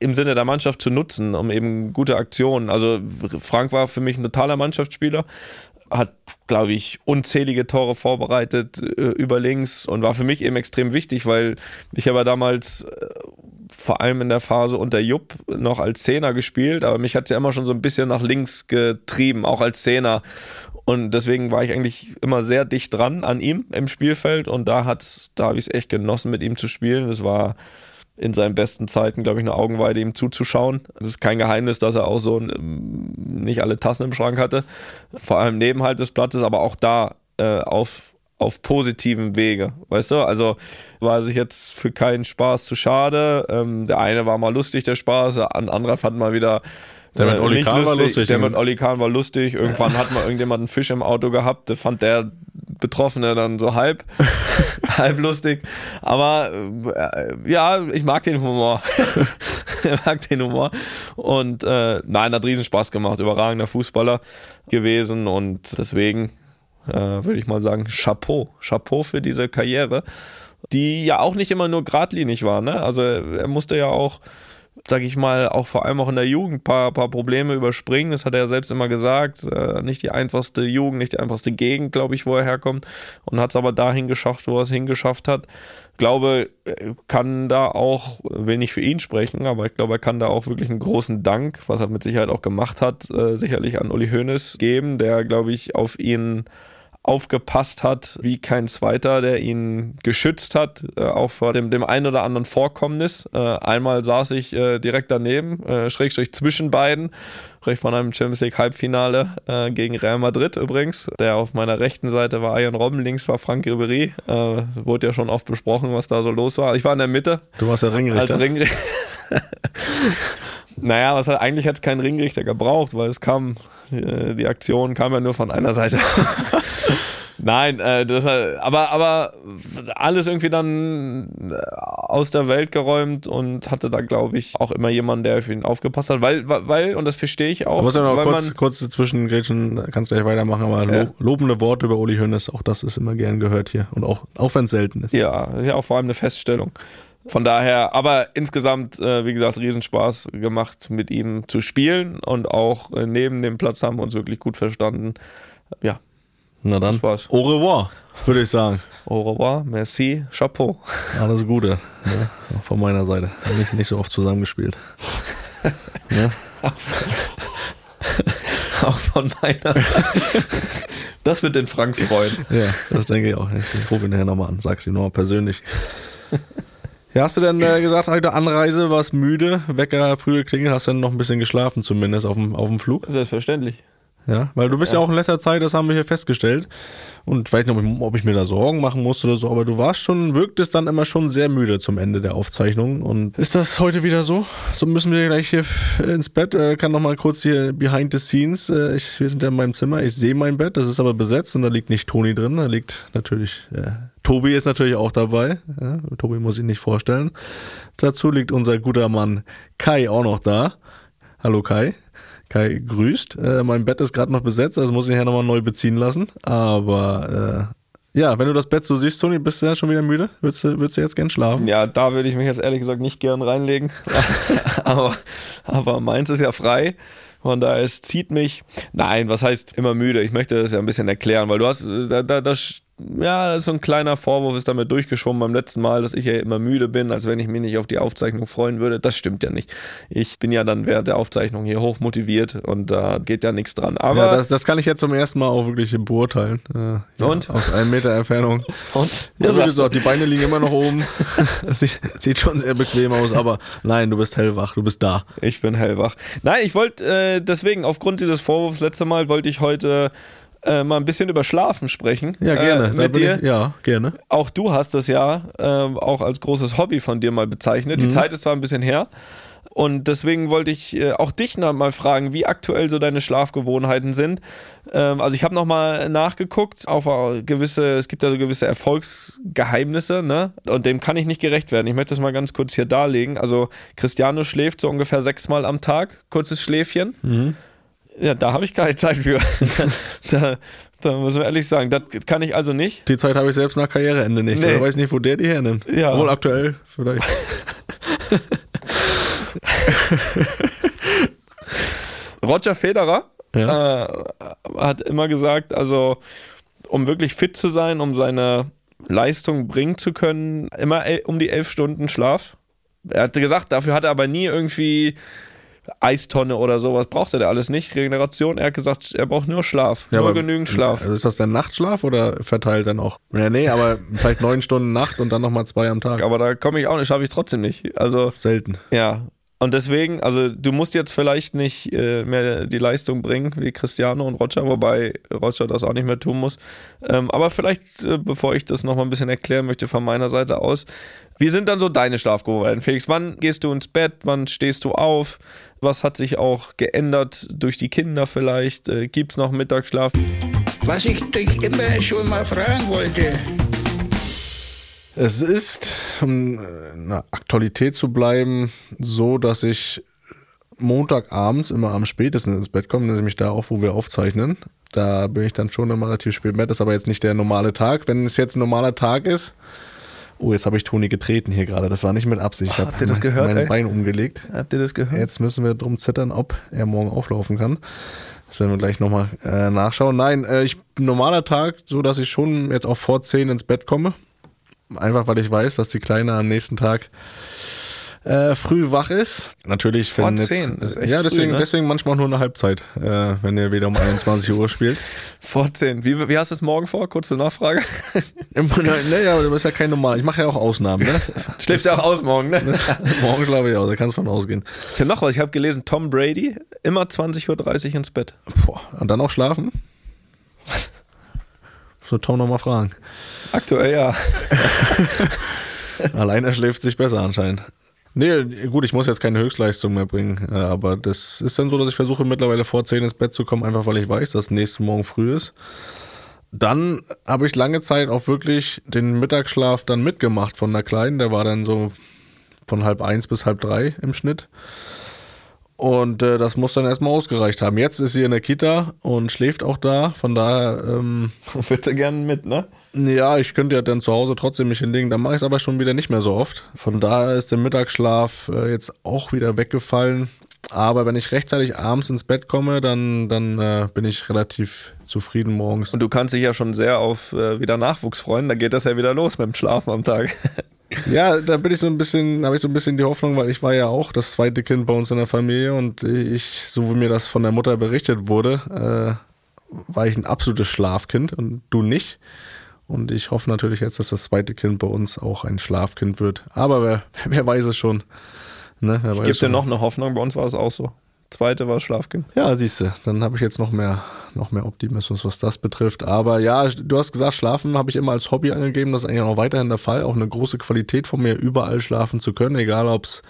im Sinne der Mannschaft zu nutzen, um eben gute Aktionen. Also Frank war für mich ein totaler Mannschaftsspieler, hat, glaube ich, unzählige Tore vorbereitet äh, über links und war für mich eben extrem wichtig, weil ich habe ja damals äh, vor allem in der Phase unter Jupp noch als Zehner gespielt, aber mich hat es ja immer schon so ein bisschen nach links getrieben, auch als Zehner. Und deswegen war ich eigentlich immer sehr dicht dran an ihm im Spielfeld und da hat's, da habe ich es echt genossen, mit ihm zu spielen. Das war in seinen besten Zeiten, glaube ich, eine Augenweide, ihm zuzuschauen. Das ist kein Geheimnis, dass er auch so ähm, nicht alle Tassen im Schrank hatte. Vor allem neben halt des Platzes, aber auch da äh, auf, auf positiven Wege. Weißt du? Also war sich jetzt für keinen Spaß zu schade. Ähm, der eine war mal lustig, der Spaß, ein anderer fand mal wieder Der mit Oli Kahn war lustig. Der mit Oli Kahn war lustig. Irgendwann hat mal irgendjemand einen Fisch im Auto gehabt. Das fand der Betroffene dann so halb, halb lustig. Aber äh, ja, ich mag den Humor. ich mag den Humor. Und äh, nein, hat riesen Spaß gemacht. Überragender Fußballer gewesen. Und deswegen äh, würde ich mal sagen, Chapeau. Chapeau für diese Karriere, die ja auch nicht immer nur geradlinig war. Ne? Also er musste ja auch sag ich mal, auch vor allem auch in der Jugend paar, paar Probleme überspringen. Das hat er ja selbst immer gesagt. Äh, nicht die einfachste Jugend, nicht die einfachste Gegend, glaube ich, wo er herkommt. Und hat es aber dahin geschafft, wo er es hingeschafft hat. Glaube, er kann da auch, will nicht für ihn sprechen, aber ich glaube, er kann da auch wirklich einen großen Dank, was er mit Sicherheit auch gemacht hat, äh, sicherlich an Uli Hoeneß geben, der, glaube ich, auf ihn aufgepasst hat wie kein zweiter, der ihn geschützt hat, äh, auch vor dem, dem ein oder anderen Vorkommnis. Äh, einmal saß ich äh, direkt daneben, äh, schrägstrich zwischen beiden, recht von einem Champions League Halbfinale äh, gegen Real Madrid übrigens. Der auf meiner rechten Seite war Ian Robben, links war Frank Ribery. Äh, wurde ja schon oft besprochen, was da so los war. Ich war in der Mitte. Du warst der Ringrichter. Als Ringrichter. naja, was hat, eigentlich hat es keinen Ringrichter gebraucht, weil es kam, äh, die Aktion kam ja nur von einer Seite. Nein, äh, das, aber, aber alles irgendwie dann äh, aus der Welt geräumt und hatte da, glaube ich, auch immer jemanden, der auf ihn aufgepasst hat, weil, weil und das verstehe ich auch. Du musst ja noch kurz, man, kurz dazwischen grätschen, kannst du gleich weitermachen, aber Ja. lo lobende Worte über Uli Hoeneß, auch das ist immer gern gehört hier. Und auch, auch wenn es selten ist. Ja, ist ja auch vor allem eine Feststellung. Von daher, aber insgesamt, äh, wie gesagt, Riesenspaß gemacht, mit ihm zu spielen und auch äh, neben dem Platz haben wir uns wirklich gut verstanden. Ja, Na dann, Spaß. au revoir, würde ich sagen. au revoir, merci, Chapeau. Alles Gute, ne? von meiner Seite. Nicht, nicht so oft zusammengespielt. ne? Auch von meiner Seite. Das wird den Frank freuen. Ja, das denke ich auch. Ich, ich rufe ihn nachher nochmal an, sag's ihm nochmal persönlich. Ja, hast du denn äh, gesagt, heute Anreise, warst müde, Wecker früh geklingelt, hast dann noch ein bisschen geschlafen zumindest auf dem, auf dem Flug? Selbstverständlich. Ja, weil du bist ja. auch in letzter Zeit, das haben wir hier festgestellt. Und ich weiß nicht, ob ich, ob ich mir da Sorgen machen muss oder so, aber du warst schon, wirktest dann immer schon sehr müde zum Ende der Aufzeichnung. Und ist das heute wieder so? So müssen wir gleich hier ins Bett. Äh, kann noch mal kurz hier behind the scenes. Äh, ich, wir sind ja in meinem Zimmer. Ich sehe mein Bett, das ist aber besetzt und da liegt nicht Toni drin. Da liegt natürlich, äh, Tobi ist natürlich auch dabei. Ja, Tobi muss ich nicht vorstellen. Dazu liegt unser guter Mann Kai auch noch da. Hallo Kai. Kai grüßt. Äh, mein Bett ist gerade noch besetzt, also muss ich nachher nochmal neu beziehen lassen. Aber äh, ja, wenn du das Bett so siehst, Toni, bist du ja schon wieder müde? Würdest du, würdest du jetzt gern schlafen? Ja, da würde ich mich jetzt ehrlich gesagt nicht gern reinlegen. aber, aber meins ist ja frei. Von daher, es zieht mich. Nein, was heißt immer müde? Ich möchte das ja ein bisschen erklären, weil du hast, da, da, das, ja, das ist so ein kleiner Vorwurf, ist damit durchgeschwommen beim letzten Mal, dass ich ja immer müde bin, als wenn ich mich nicht auf die Aufzeichnung freuen würde. Das stimmt ja nicht. Ich bin ja dann während der Aufzeichnung hier hoch motiviert und da geht ja nichts dran. Aber ja, das, das kann ich jetzt zum ersten Mal auch wirklich beurteilen. Äh, ja, Und? Aus einem Meter Entfernung. und Ja, wie gesagt, die Beine liegen immer noch oben. Es sieht, sieht schon sehr bequem aus, aber nein, du bist hellwach, du bist da. Ich bin hellwach. Nein, ich wollte äh, deswegen, aufgrund dieses Vorwurfs letzte Mal, wollte ich heute äh, mal ein bisschen über Schlafen sprechen. Ja, gerne. Äh, Da mit dir. Ich, ja, gerne. Auch du hast das ja ähm, auch als großes Hobby von dir mal bezeichnet. Die Mhm. Zeit ist zwar ein bisschen her. Und deswegen wollte ich äh, auch dich mal fragen, wie aktuell so deine Schlafgewohnheiten sind. Ähm, also ich habe nochmal nachgeguckt auf äh, gewisse, es gibt ja so gewisse Erfolgsgeheimnisse, ne? Und dem kann ich nicht gerecht werden. Ich möchte das mal ganz kurz hier darlegen. Also Cristiano schläft so ungefähr sechsmal am Tag, kurzes Schläfchen. Ja, da habe ich keine Zeit für. da, da muss man ehrlich sagen, das kann ich also nicht. Die Zeit habe ich selbst nach Karriereende nicht. Nee. Ich weiß nicht, wo der die hernimmt. Ja. Wohl aktuell vielleicht. Roger Federer Ja. äh, hat immer gesagt, also um wirklich fit zu sein, um seine Leistung bringen zu können, immer um die elf Stunden Schlaf. Er hatte gesagt, dafür hat er aber nie irgendwie Eistonne oder sowas, brauchte der alles nicht. Regeneration, er hat gesagt, er braucht nur Schlaf, nur aber- genügend Schlaf. Also ist das dann Nachtschlaf oder verteilt dann auch? Ja, nee, aber vielleicht neun Stunden Nacht und dann nochmal zwei am Tag. Aber da komme ich auch nicht, schaffe ich trotzdem nicht. Also Selten. Ja. Und deswegen, also du musst jetzt vielleicht nicht äh, mehr die Leistung bringen wie Cristiano und Roger, wobei Roger das auch nicht mehr tun muss. Ähm, aber vielleicht, äh, bevor ich das nochmal ein bisschen erklären möchte von meiner Seite aus, wie sind dann so deine Schlafgewohnheiten, Felix? Wann gehst du ins Bett? Wann stehst du auf? Was hat sich auch geändert durch die Kinder vielleicht? Äh, Gibt es noch Mittagsschlaf? Was ich dich immer schon mal fragen wollte. Es ist, um in der Aktualität zu bleiben, so, dass ich Montagabends immer am spätesten ins Bett komme, nämlich da auch, wo wir aufzeichnen. Da bin ich dann schon immer relativ spät im Bett, ist aber jetzt nicht der normale Tag. Wenn es jetzt ein normaler Tag ist, oh, jetzt habe ich Toni getreten hier gerade, das war nicht mit Absicht. Ich Ah, habe habt ihr das gehört, mein ey? Bein umgelegt. Habt ihr das gehört? Jetzt müssen wir drum zittern, ob er morgen auflaufen kann. Das werden wir gleich nochmal äh, nachschauen. Nein, äh, ich normaler Tag, so dass ich schon jetzt auch vor 10 ins Bett komme. Einfach weil ich weiß, dass die Kleine am nächsten Tag äh, früh wach ist. Natürlich, Vor wenn jetzt, 10, das ist echt ja, deswegen, früh, ne? deswegen manchmal nur eine Halbzeit, äh, wenn ihr wieder um 21 Uhr spielt. Vor 10. Wie, wie hast du es morgen vor? Kurze Nachfrage. naja, aber du bist ja kein normal. Ich mache ja auch Ausnahmen, ne? Schläfst du auch aus morgen, ne? Morgen schlafe ich aus, da kannst du von ausgehen. Ich habe noch was, ich habe gelesen, Tom Brady, immer 20.30 Uhr ins Bett. Boah, und dann auch schlafen? So Tom nochmal fragen. Aktuell ja. Allein er schläft sich besser anscheinend. Nee, gut, ich muss jetzt keine Höchstleistung mehr bringen, äh, aber das ist dann so, dass ich versuche mittlerweile vor 10 ins Bett zu kommen, einfach weil ich weiß, dass nächsten Morgen früh ist. Dann habe ich lange Zeit auch wirklich den Mittagsschlaf dann mitgemacht von der Kleinen. Der war dann so von halb eins bis halb drei im Schnitt. Und äh, das muss dann erstmal ausgereicht haben. Jetzt ist sie in der Kita und schläft auch da. Von daher, ähm, Bitte gern mit, ne? ja, ich könnte ja dann zu Hause trotzdem mich hinlegen. Dann mache ich es aber schon wieder nicht mehr so oft. Von daher ist der Mittagsschlaf äh, jetzt auch wieder weggefallen. Aber wenn ich rechtzeitig abends ins Bett komme, dann, dann äh, bin ich relativ zufrieden morgens. Und du kannst dich ja schon sehr auf äh, wieder Nachwuchs freuen. Da geht das ja wieder los mit dem Schlafen am Tag. Ja, da bin ich so ein bisschen, habe ich so ein bisschen die Hoffnung, weil ich war ja auch das zweite Kind bei uns in der Familie und ich, so wie mir das von der Mutter berichtet wurde, äh, war ich ein absolutes Schlafkind und du nicht. Und ich hoffe natürlich jetzt, dass das zweite Kind bei uns auch ein Schlafkind wird. Aber wer, wer weiß es schon. Ne, wer Ich gebe dir noch eine Hoffnung, bei uns war es auch so. Zweite war Schlafkind. Ja, siehst du, dann habe ich jetzt noch mehr, noch mehr Optimismus, was das betrifft. Aber ja, du hast gesagt, Schlafen habe ich immer als Hobby angegeben. Das ist eigentlich auch weiterhin der Fall. Auch eine große Qualität von mir, überall schlafen zu können, egal ob es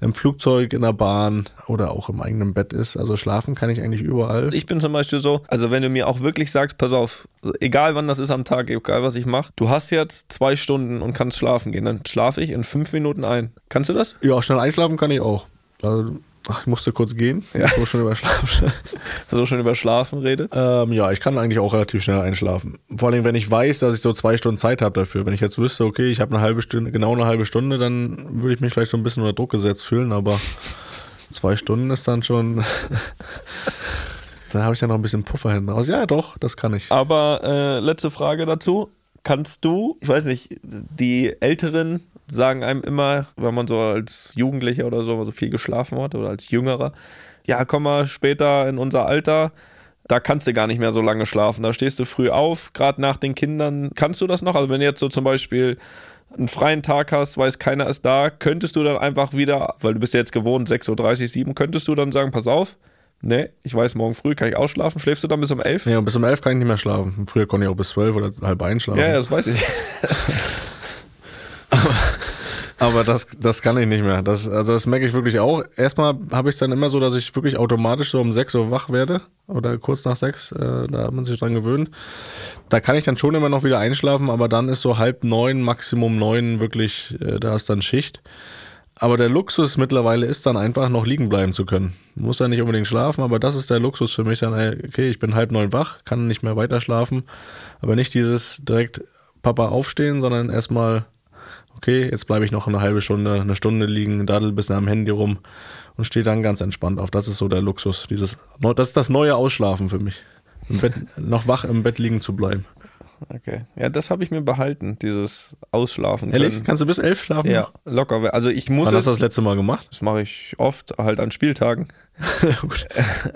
im Flugzeug, in der Bahn oder auch im eigenen Bett ist. Also schlafen kann ich eigentlich überall. Ich bin zum Beispiel so, also wenn du mir auch wirklich sagst, pass auf, egal wann das ist am Tag, egal was ich mache, du hast jetzt zwei Stunden und kannst schlafen gehen, dann schlafe ich in fünf Minuten ein. Kannst du das? Ja, schnell einschlafen kann ich auch. Also, ach, ich musste kurz gehen. Ja. Ich muss schon über Schlafen. So schon über Schlafen redet. Ähm, ja, ich kann eigentlich auch relativ schnell einschlafen. Vor allem, wenn ich weiß, dass ich so zwei Stunden Zeit habe dafür. Wenn ich jetzt wüsste, okay, ich habe eine halbe Stunde, genau eine halbe Stunde, dann würde ich mich vielleicht so ein bisschen unter Druck gesetzt fühlen, aber zwei Stunden ist dann schon. dann habe ich ja noch ein bisschen Puffer hinten raus. Ja, doch, das kann ich. Aber äh, letzte Frage dazu. Kannst du, ich weiß nicht, die Älteren sagen einem immer, wenn man so als Jugendlicher oder so, so viel geschlafen hat oder als Jüngerer, ja, komm mal später in unser Alter, da kannst du gar nicht mehr so lange schlafen. Da stehst du früh auf, gerade nach den Kindern. Kannst du das noch? Also wenn du jetzt so zum Beispiel einen freien Tag hast, weiß keiner ist da, könntest du dann einfach wieder, weil du bist ja jetzt gewohnt, 6.30 Uhr, 7, könntest du dann sagen, pass auf, nee, ich weiß, morgen früh kann ich ausschlafen. Schläfst du dann bis um 11? Nee, bis um elf kann ich nicht mehr schlafen. Früher konnte ich auch bis zwölf oder halb eins schlafen. Ja, ja, das weiß ich. Aber das, das kann ich nicht mehr. Das, also das merke ich wirklich auch. Erstmal habe ich es dann immer so, dass ich wirklich automatisch so um 6 Uhr wach werde oder kurz nach 6, äh, da hat man sich dran gewöhnt. Da kann ich dann schon immer noch wieder einschlafen, aber dann ist so halb neun, Maximum neun wirklich, äh, da ist dann Schicht. Aber der Luxus mittlerweile ist dann einfach noch liegen bleiben zu können. Muss ja nicht unbedingt schlafen, aber das ist der Luxus für mich dann, okay, ich bin halb neun wach, kann nicht mehr weiter schlafen, aber nicht dieses direkt Papa aufstehen, sondern erstmal, okay, jetzt bleibe ich noch eine halbe Stunde, eine Stunde liegen, daddel ein bisschen am Handy rum und stehe dann ganz entspannt auf. Das ist so der Luxus. Dieses, das ist das neue Ausschlafen für mich. Bett, noch wach im Bett liegen zu bleiben. Okay. Ja, das habe ich mir behalten, dieses Ausschlafen. Ehrlich? können. Kannst du bis elf schlafen? Ja, locker. Also ich muss Wann hast du das letzte Mal gemacht? das mache ich oft, halt an Spieltagen.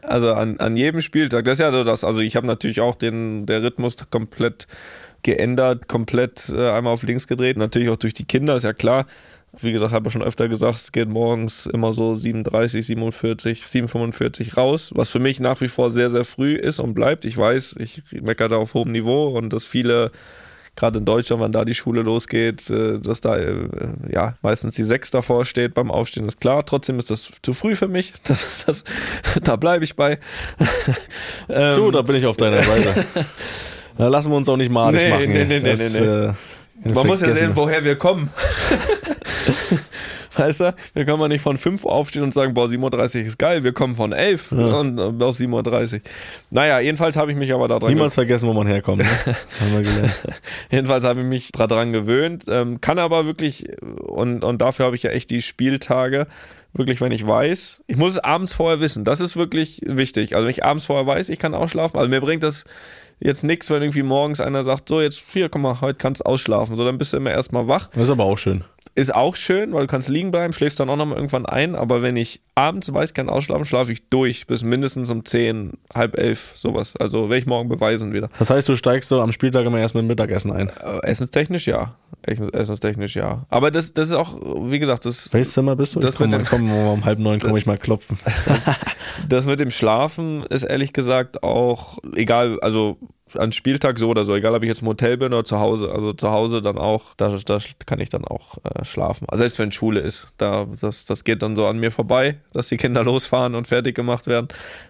Also an, an jedem Spieltag. Das ist ja so das. Also ich habe natürlich auch den der Rhythmus komplett geändert, komplett äh, einmal auf links gedreht. Natürlich auch durch die Kinder, ist ja klar. Wie gesagt, habe ich schon öfter gesagt, es geht morgens immer so 37, 47, 745 raus, was für mich nach wie vor sehr, sehr früh ist und bleibt. Ich weiß, ich meckere da auf hohem Niveau und dass viele, gerade in Deutschland, wenn da die Schule losgeht, äh, dass da äh, ja meistens die Sechs davor steht beim Aufstehen, ist klar. Trotzdem ist das zu früh für mich. Das, das, da bleibe ich bei. ähm, Du, da bin ich auf deiner Seite. Da lassen wir uns auch nicht malig Nee, machen. nee, nee, nee, Das, nee, nee. äh, Man muss ja sehen, woher wir kommen. weißt du, wir können mal nicht von 5 Uhr aufstehen und sagen, boah, 7.30 Uhr ist geil, wir kommen von 11 und äh, auf 7.30 Uhr. Naja, jedenfalls habe ich mich aber daran Niemals vergessen, wo man herkommt. Ne? Haben wir gelernt. Jedenfalls habe ich mich daran gewöhnt, ähm, kann aber wirklich, und, und dafür habe ich ja echt die Spieltage, wirklich, wenn ich weiß, ich muss es abends vorher wissen, das ist wirklich wichtig. Also wenn ich abends vorher weiß, ich kann ausschlafen, also mir bringt das jetzt nichts, wenn irgendwie morgens einer sagt, so jetzt, hier, komm mal, heute kannst du ausschlafen, so dann bist du immer erstmal wach. Das ist aber auch schön. Ist auch schön, weil du kannst liegen bleiben, schläfst dann auch nochmal irgendwann ein, aber wenn ich abends weiß, ich kann ausschlafen, schlafe ich durch bis mindestens um 10, halb elf, sowas. Also werde ich morgen beweisen wieder. Das heißt, du steigst so am Spieltag immer erst mit dem Mittagessen ein. Äh, essenstechnisch ja. Essen- Essenstechnisch ja. Aber das, das ist auch, wie gesagt, das, Welches Zimmer bist du? Das ich komm, mit dem- komm, um halb neun komme ich mal klopfen. das mit dem Schlafen ist ehrlich gesagt auch egal, also an Spieltag so oder so, egal ob ich jetzt im Hotel bin oder zu Hause. Also zu Hause dann auch, da, da kann ich dann auch äh, schlafen. Also selbst wenn Schule ist, da, das, das geht dann so an mir vorbei, dass die Kinder losfahren und fertig gemacht werden.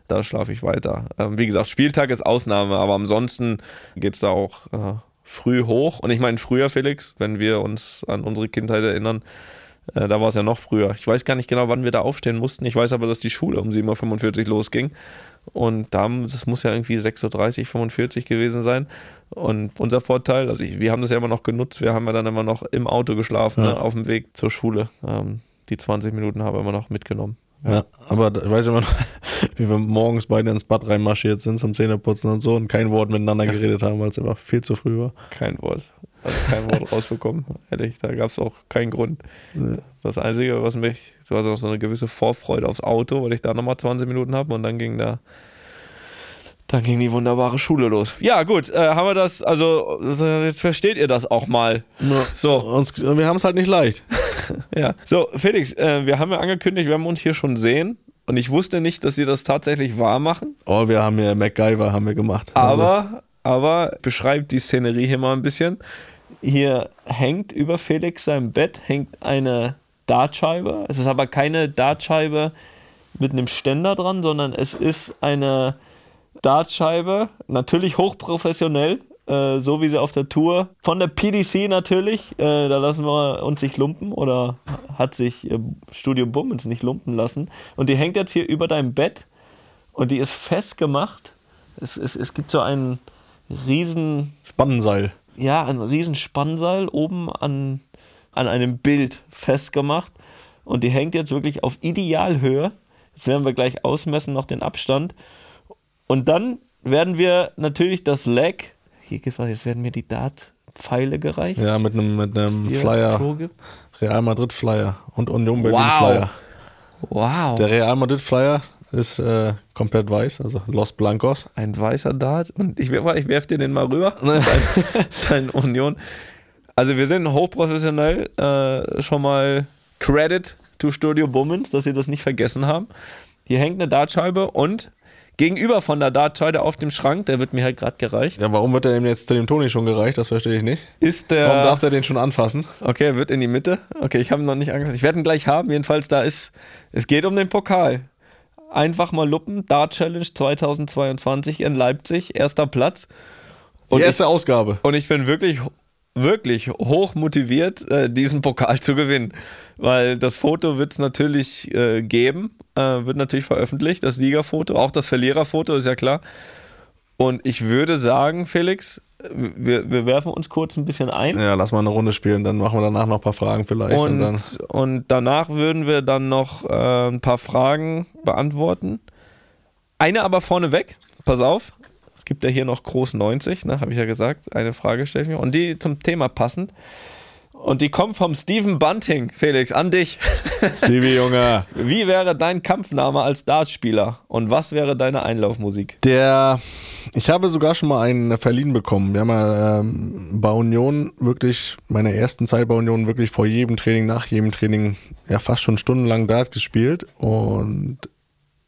Da schlafe ich weiter. Ähm, wie gesagt, Spieltag ist Ausnahme, aber ansonsten geht's da auch äh, früh hoch. Und ich meine, früher, Felix, wenn wir uns an unsere Kindheit erinnern, äh, da war es ja noch früher. Ich weiß gar nicht genau, wann wir da aufstehen mussten. Ich weiß aber, dass die Schule um 7.45 Uhr losging. Und da, das muss ja irgendwie 6.30 Uhr, 45 gewesen sein. Und unser Vorteil, also ich, wir haben das ja immer noch genutzt, wir haben ja dann immer noch im Auto geschlafen, Ja. ne, auf dem Weg zur Schule. Ähm, die 20 Minuten haben wir immer noch mitgenommen. Ja, aber da- ich weiß immer noch, wie wir morgens beide ins Bad reinmarschiert sind zum Zähneputzen und so und kein Wort miteinander geredet haben, weil es einfach viel zu früh war. Kein Wort. Also kein Wort rausbekommen. Ehrlich, da gab es auch keinen Grund. Das Einzige, was mich, so war so so eine gewisse Vorfreude aufs Auto, weil ich da nochmal 20 Minuten habe und dann ging da, dann ging die wunderbare Schule los. Ja, gut, äh, haben wir das, also äh, jetzt versteht ihr das auch mal. So, Uns, wir haben es halt nicht leicht. ja. So, Felix, äh, wir haben ja angekündigt, wir haben uns hier schon sehen und ich wusste nicht, dass sie das tatsächlich wahr machen. Oh, wir haben ja MacGyver haben wir gemacht. Also, Aber, aber beschreibt die Szenerie hier mal ein bisschen. Hier hängt über Felix seinem Bett hängt eine Dartscheibe. Es ist aber keine Dartscheibe mit einem Ständer dran, sondern es ist eine Dartscheibe, natürlich hochprofessionell, äh, so wie sie auf der Tour von der PDC natürlich. Äh, da lassen wir uns nicht lumpen oder hat sich äh, Studio Bummens nicht lumpen lassen. Und die hängt jetzt hier über deinem Bett und die ist festgemacht. Es, es, es gibt so einen riesen, Spannenseil. Ja, ein riesen Spannseil oben an, an einem Bild festgemacht. Und die hängt jetzt wirklich auf Idealhöhe. Jetzt werden wir gleich ausmessen noch den Abstand. Und dann werden wir natürlich das Leg, hier gibt jetzt werden mir die Dart-Pfeile gereicht. Ja, mit einem mit einem er Flyer. Real Madrid Flyer und Union Berlin Wow. Flyer. Wow. Der Real Madrid Flyer ist äh, komplett weiß, also Los Blancos. ein weißer Dart und ich, ich werf dir den mal rüber, dein, dein Union. Also wir sind hochprofessionell, äh, schon mal Credit to Studio Bummens, dass sie das nicht vergessen haben. Hier hängt eine Dartscheibe und gegenüber von der Dartscheibe auf dem Schrank, der wird mir halt gerade gereicht, Ja, warum wird er dem jetzt zu dem Toni schon gereicht? Das verstehe ich nicht. ist Warum der. darf der den schon anfassen? Okay, er wird in die Mitte. Okay, ich habe ihn noch nicht angeschaut. Ich werde ihn gleich haben. Jedenfalls, da ist. Es geht um den Pokal. Einfach mal luppen. Dart Challenge 2022 in Leipzig. Erster Platz. Und Die ich, erste Ausgabe. und ich bin wirklich, wirklich hoch motiviert, äh, diesen Pokal zu gewinnen. Weil das Foto wird es natürlich äh, geben. Äh, wird natürlich veröffentlicht. Das Siegerfoto. Auch das Verliererfoto, ist ja klar. Und ich würde sagen, Felix, wir, wir werfen uns kurz ein bisschen ein. Ja, lass mal eine Runde spielen, dann machen wir danach noch ein paar Fragen vielleicht. Und, dann, Und, und danach würden wir dann noch äh, ein paar Fragen beantworten. Eine aber vorneweg, pass auf, es gibt ja hier noch Groß 90, ne, habe ich ja gesagt, eine Frage stelle ich mir. Und die zum Thema passend. Und die kommt vom Stephen Bunting, Felix, an dich. Stevie, Junge. Wie wäre dein Kampfname als Dartspieler? Und was wäre deine Einlaufmusik? Der, ich habe sogar schon mal einen verliehen bekommen. Wir haben ja ähm, bei Union wirklich, meiner ersten Zeit bei Union wirklich vor jedem Training, nach jedem Training, ja fast schon stundenlang Dart gespielt. Und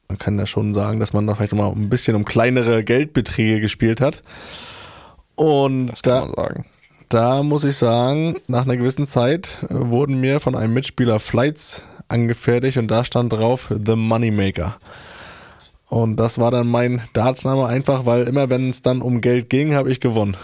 man kann ja schon sagen, dass man da vielleicht mal ein bisschen um kleinere Geldbeträge gespielt hat. Und da, Kann man sagen. Da muss ich sagen, nach einer gewissen Zeit äh, wurden mir von einem Mitspieler Flights angefertigt und da stand drauf The Moneymaker. Und das war dann mein Dartsname einfach, weil immer wenn es dann um Geld ging, habe ich gewonnen.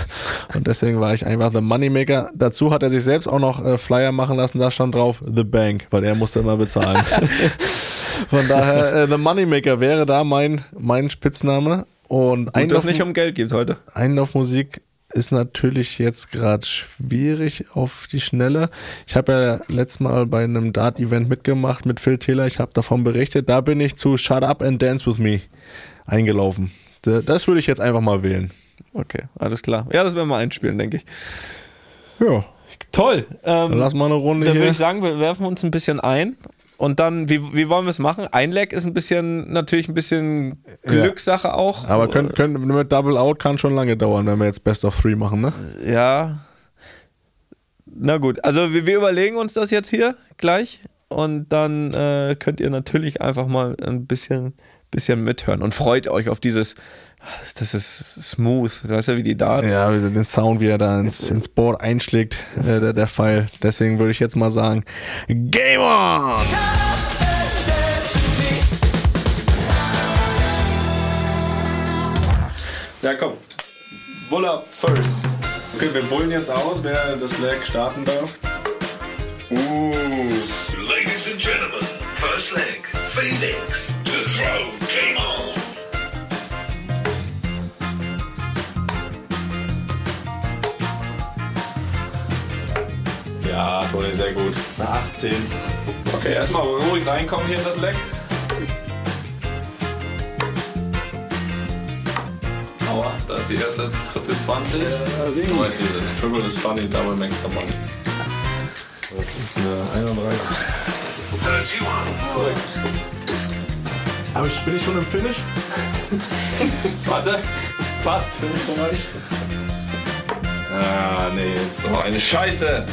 und deswegen war ich einfach The Moneymaker. Dazu hat er sich selbst auch noch äh, Flyer machen lassen, da stand drauf The Bank, weil er musste immer bezahlen. Von daher, äh, The Moneymaker wäre da mein, mein Spitzname. Und Einlauf- es nicht um Geld geht heute. Einlaufmusik ist natürlich jetzt gerade schwierig auf die Schnelle. Ich habe ja letztes Mal bei einem Dart-Event mitgemacht mit Phil Taylor. Ich habe davon berichtet. Da bin ich zu Shut Up and Dance With Me eingelaufen. Das würde ich jetzt einfach mal wählen. Okay, alles klar. Ja, das werden wir einspielen, denke ich. Ja, Toll. Ähm, dann lass mal eine Runde Dann würde ich sagen, wir werfen uns ein bisschen ein. Und dann, wie, wie wollen wir es machen? Einleck ist ein bisschen, natürlich ein bisschen Glückssache auch. Aber können, können, mit Double Out kann schon lange dauern, wenn wir jetzt Best of Three machen, ne? Ja. Na gut, also wir, wir überlegen uns das jetzt hier gleich. Und dann äh, könnt ihr natürlich einfach mal ein bisschen, bisschen mithören und freut euch auf dieses, das ist smooth, weißt du, wie die Darts. Ja, wie den Sound, wie er da ins, ins Board einschlägt, äh, der, der Pfeil. Deswegen würde ich jetzt mal sagen, Game on! Ja, komm. Buller first. Okay, wir bullen jetzt aus, wer das Leg starten darf. Ladies and gentlemen, first leg, Phoenix Ja, Toni, sehr gut. Eine 18. Okay, erstmal ruhig reinkommen hier in das Leck. Aua, da ist die erste Triple 20. Du weißt, das Triple ist funny, Double Max dabei. Das ist eine 31. 31. Aber ich, bin ich schon im Finish? Warte, fast. Ah, nee, jetzt Oh, eine Scheiße.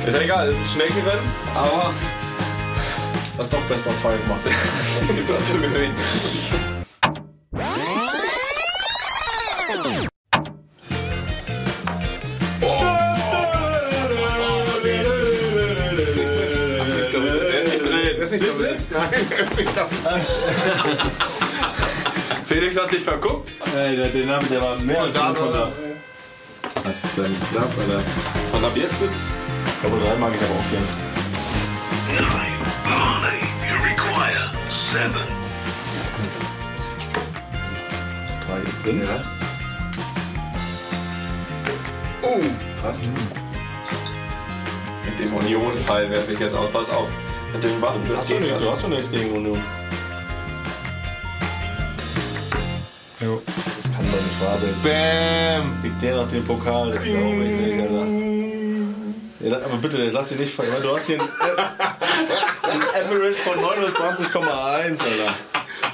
50. Ist ja egal, ist ein Schneckenrennen, aber das doch Best of Five macht. es gibt was zu gewinnen. Felix hat sich verguckt. Ey, der, den haben der war mehr als da Was ist denn Platz, Alter? Und ab jetzt wird's. Aber drei mag ich aber auch gerne. Nine. Barney, you require seven. Drei ist drin, ja. Oh, fast. Mit dem Union-Fall werfe ich jetzt aus. Pass auf. Mit den Waffen Gegners. hast doch nichts gegen Union. Jo. Das kann doch nicht wahr sein. Bam! Kriegt der noch den Pokal? Das glaube ich nicht, Alter. Ja, aber bitte, lass dich nicht fallen. Du hast hier ein, ein Average von 29,1, Alter.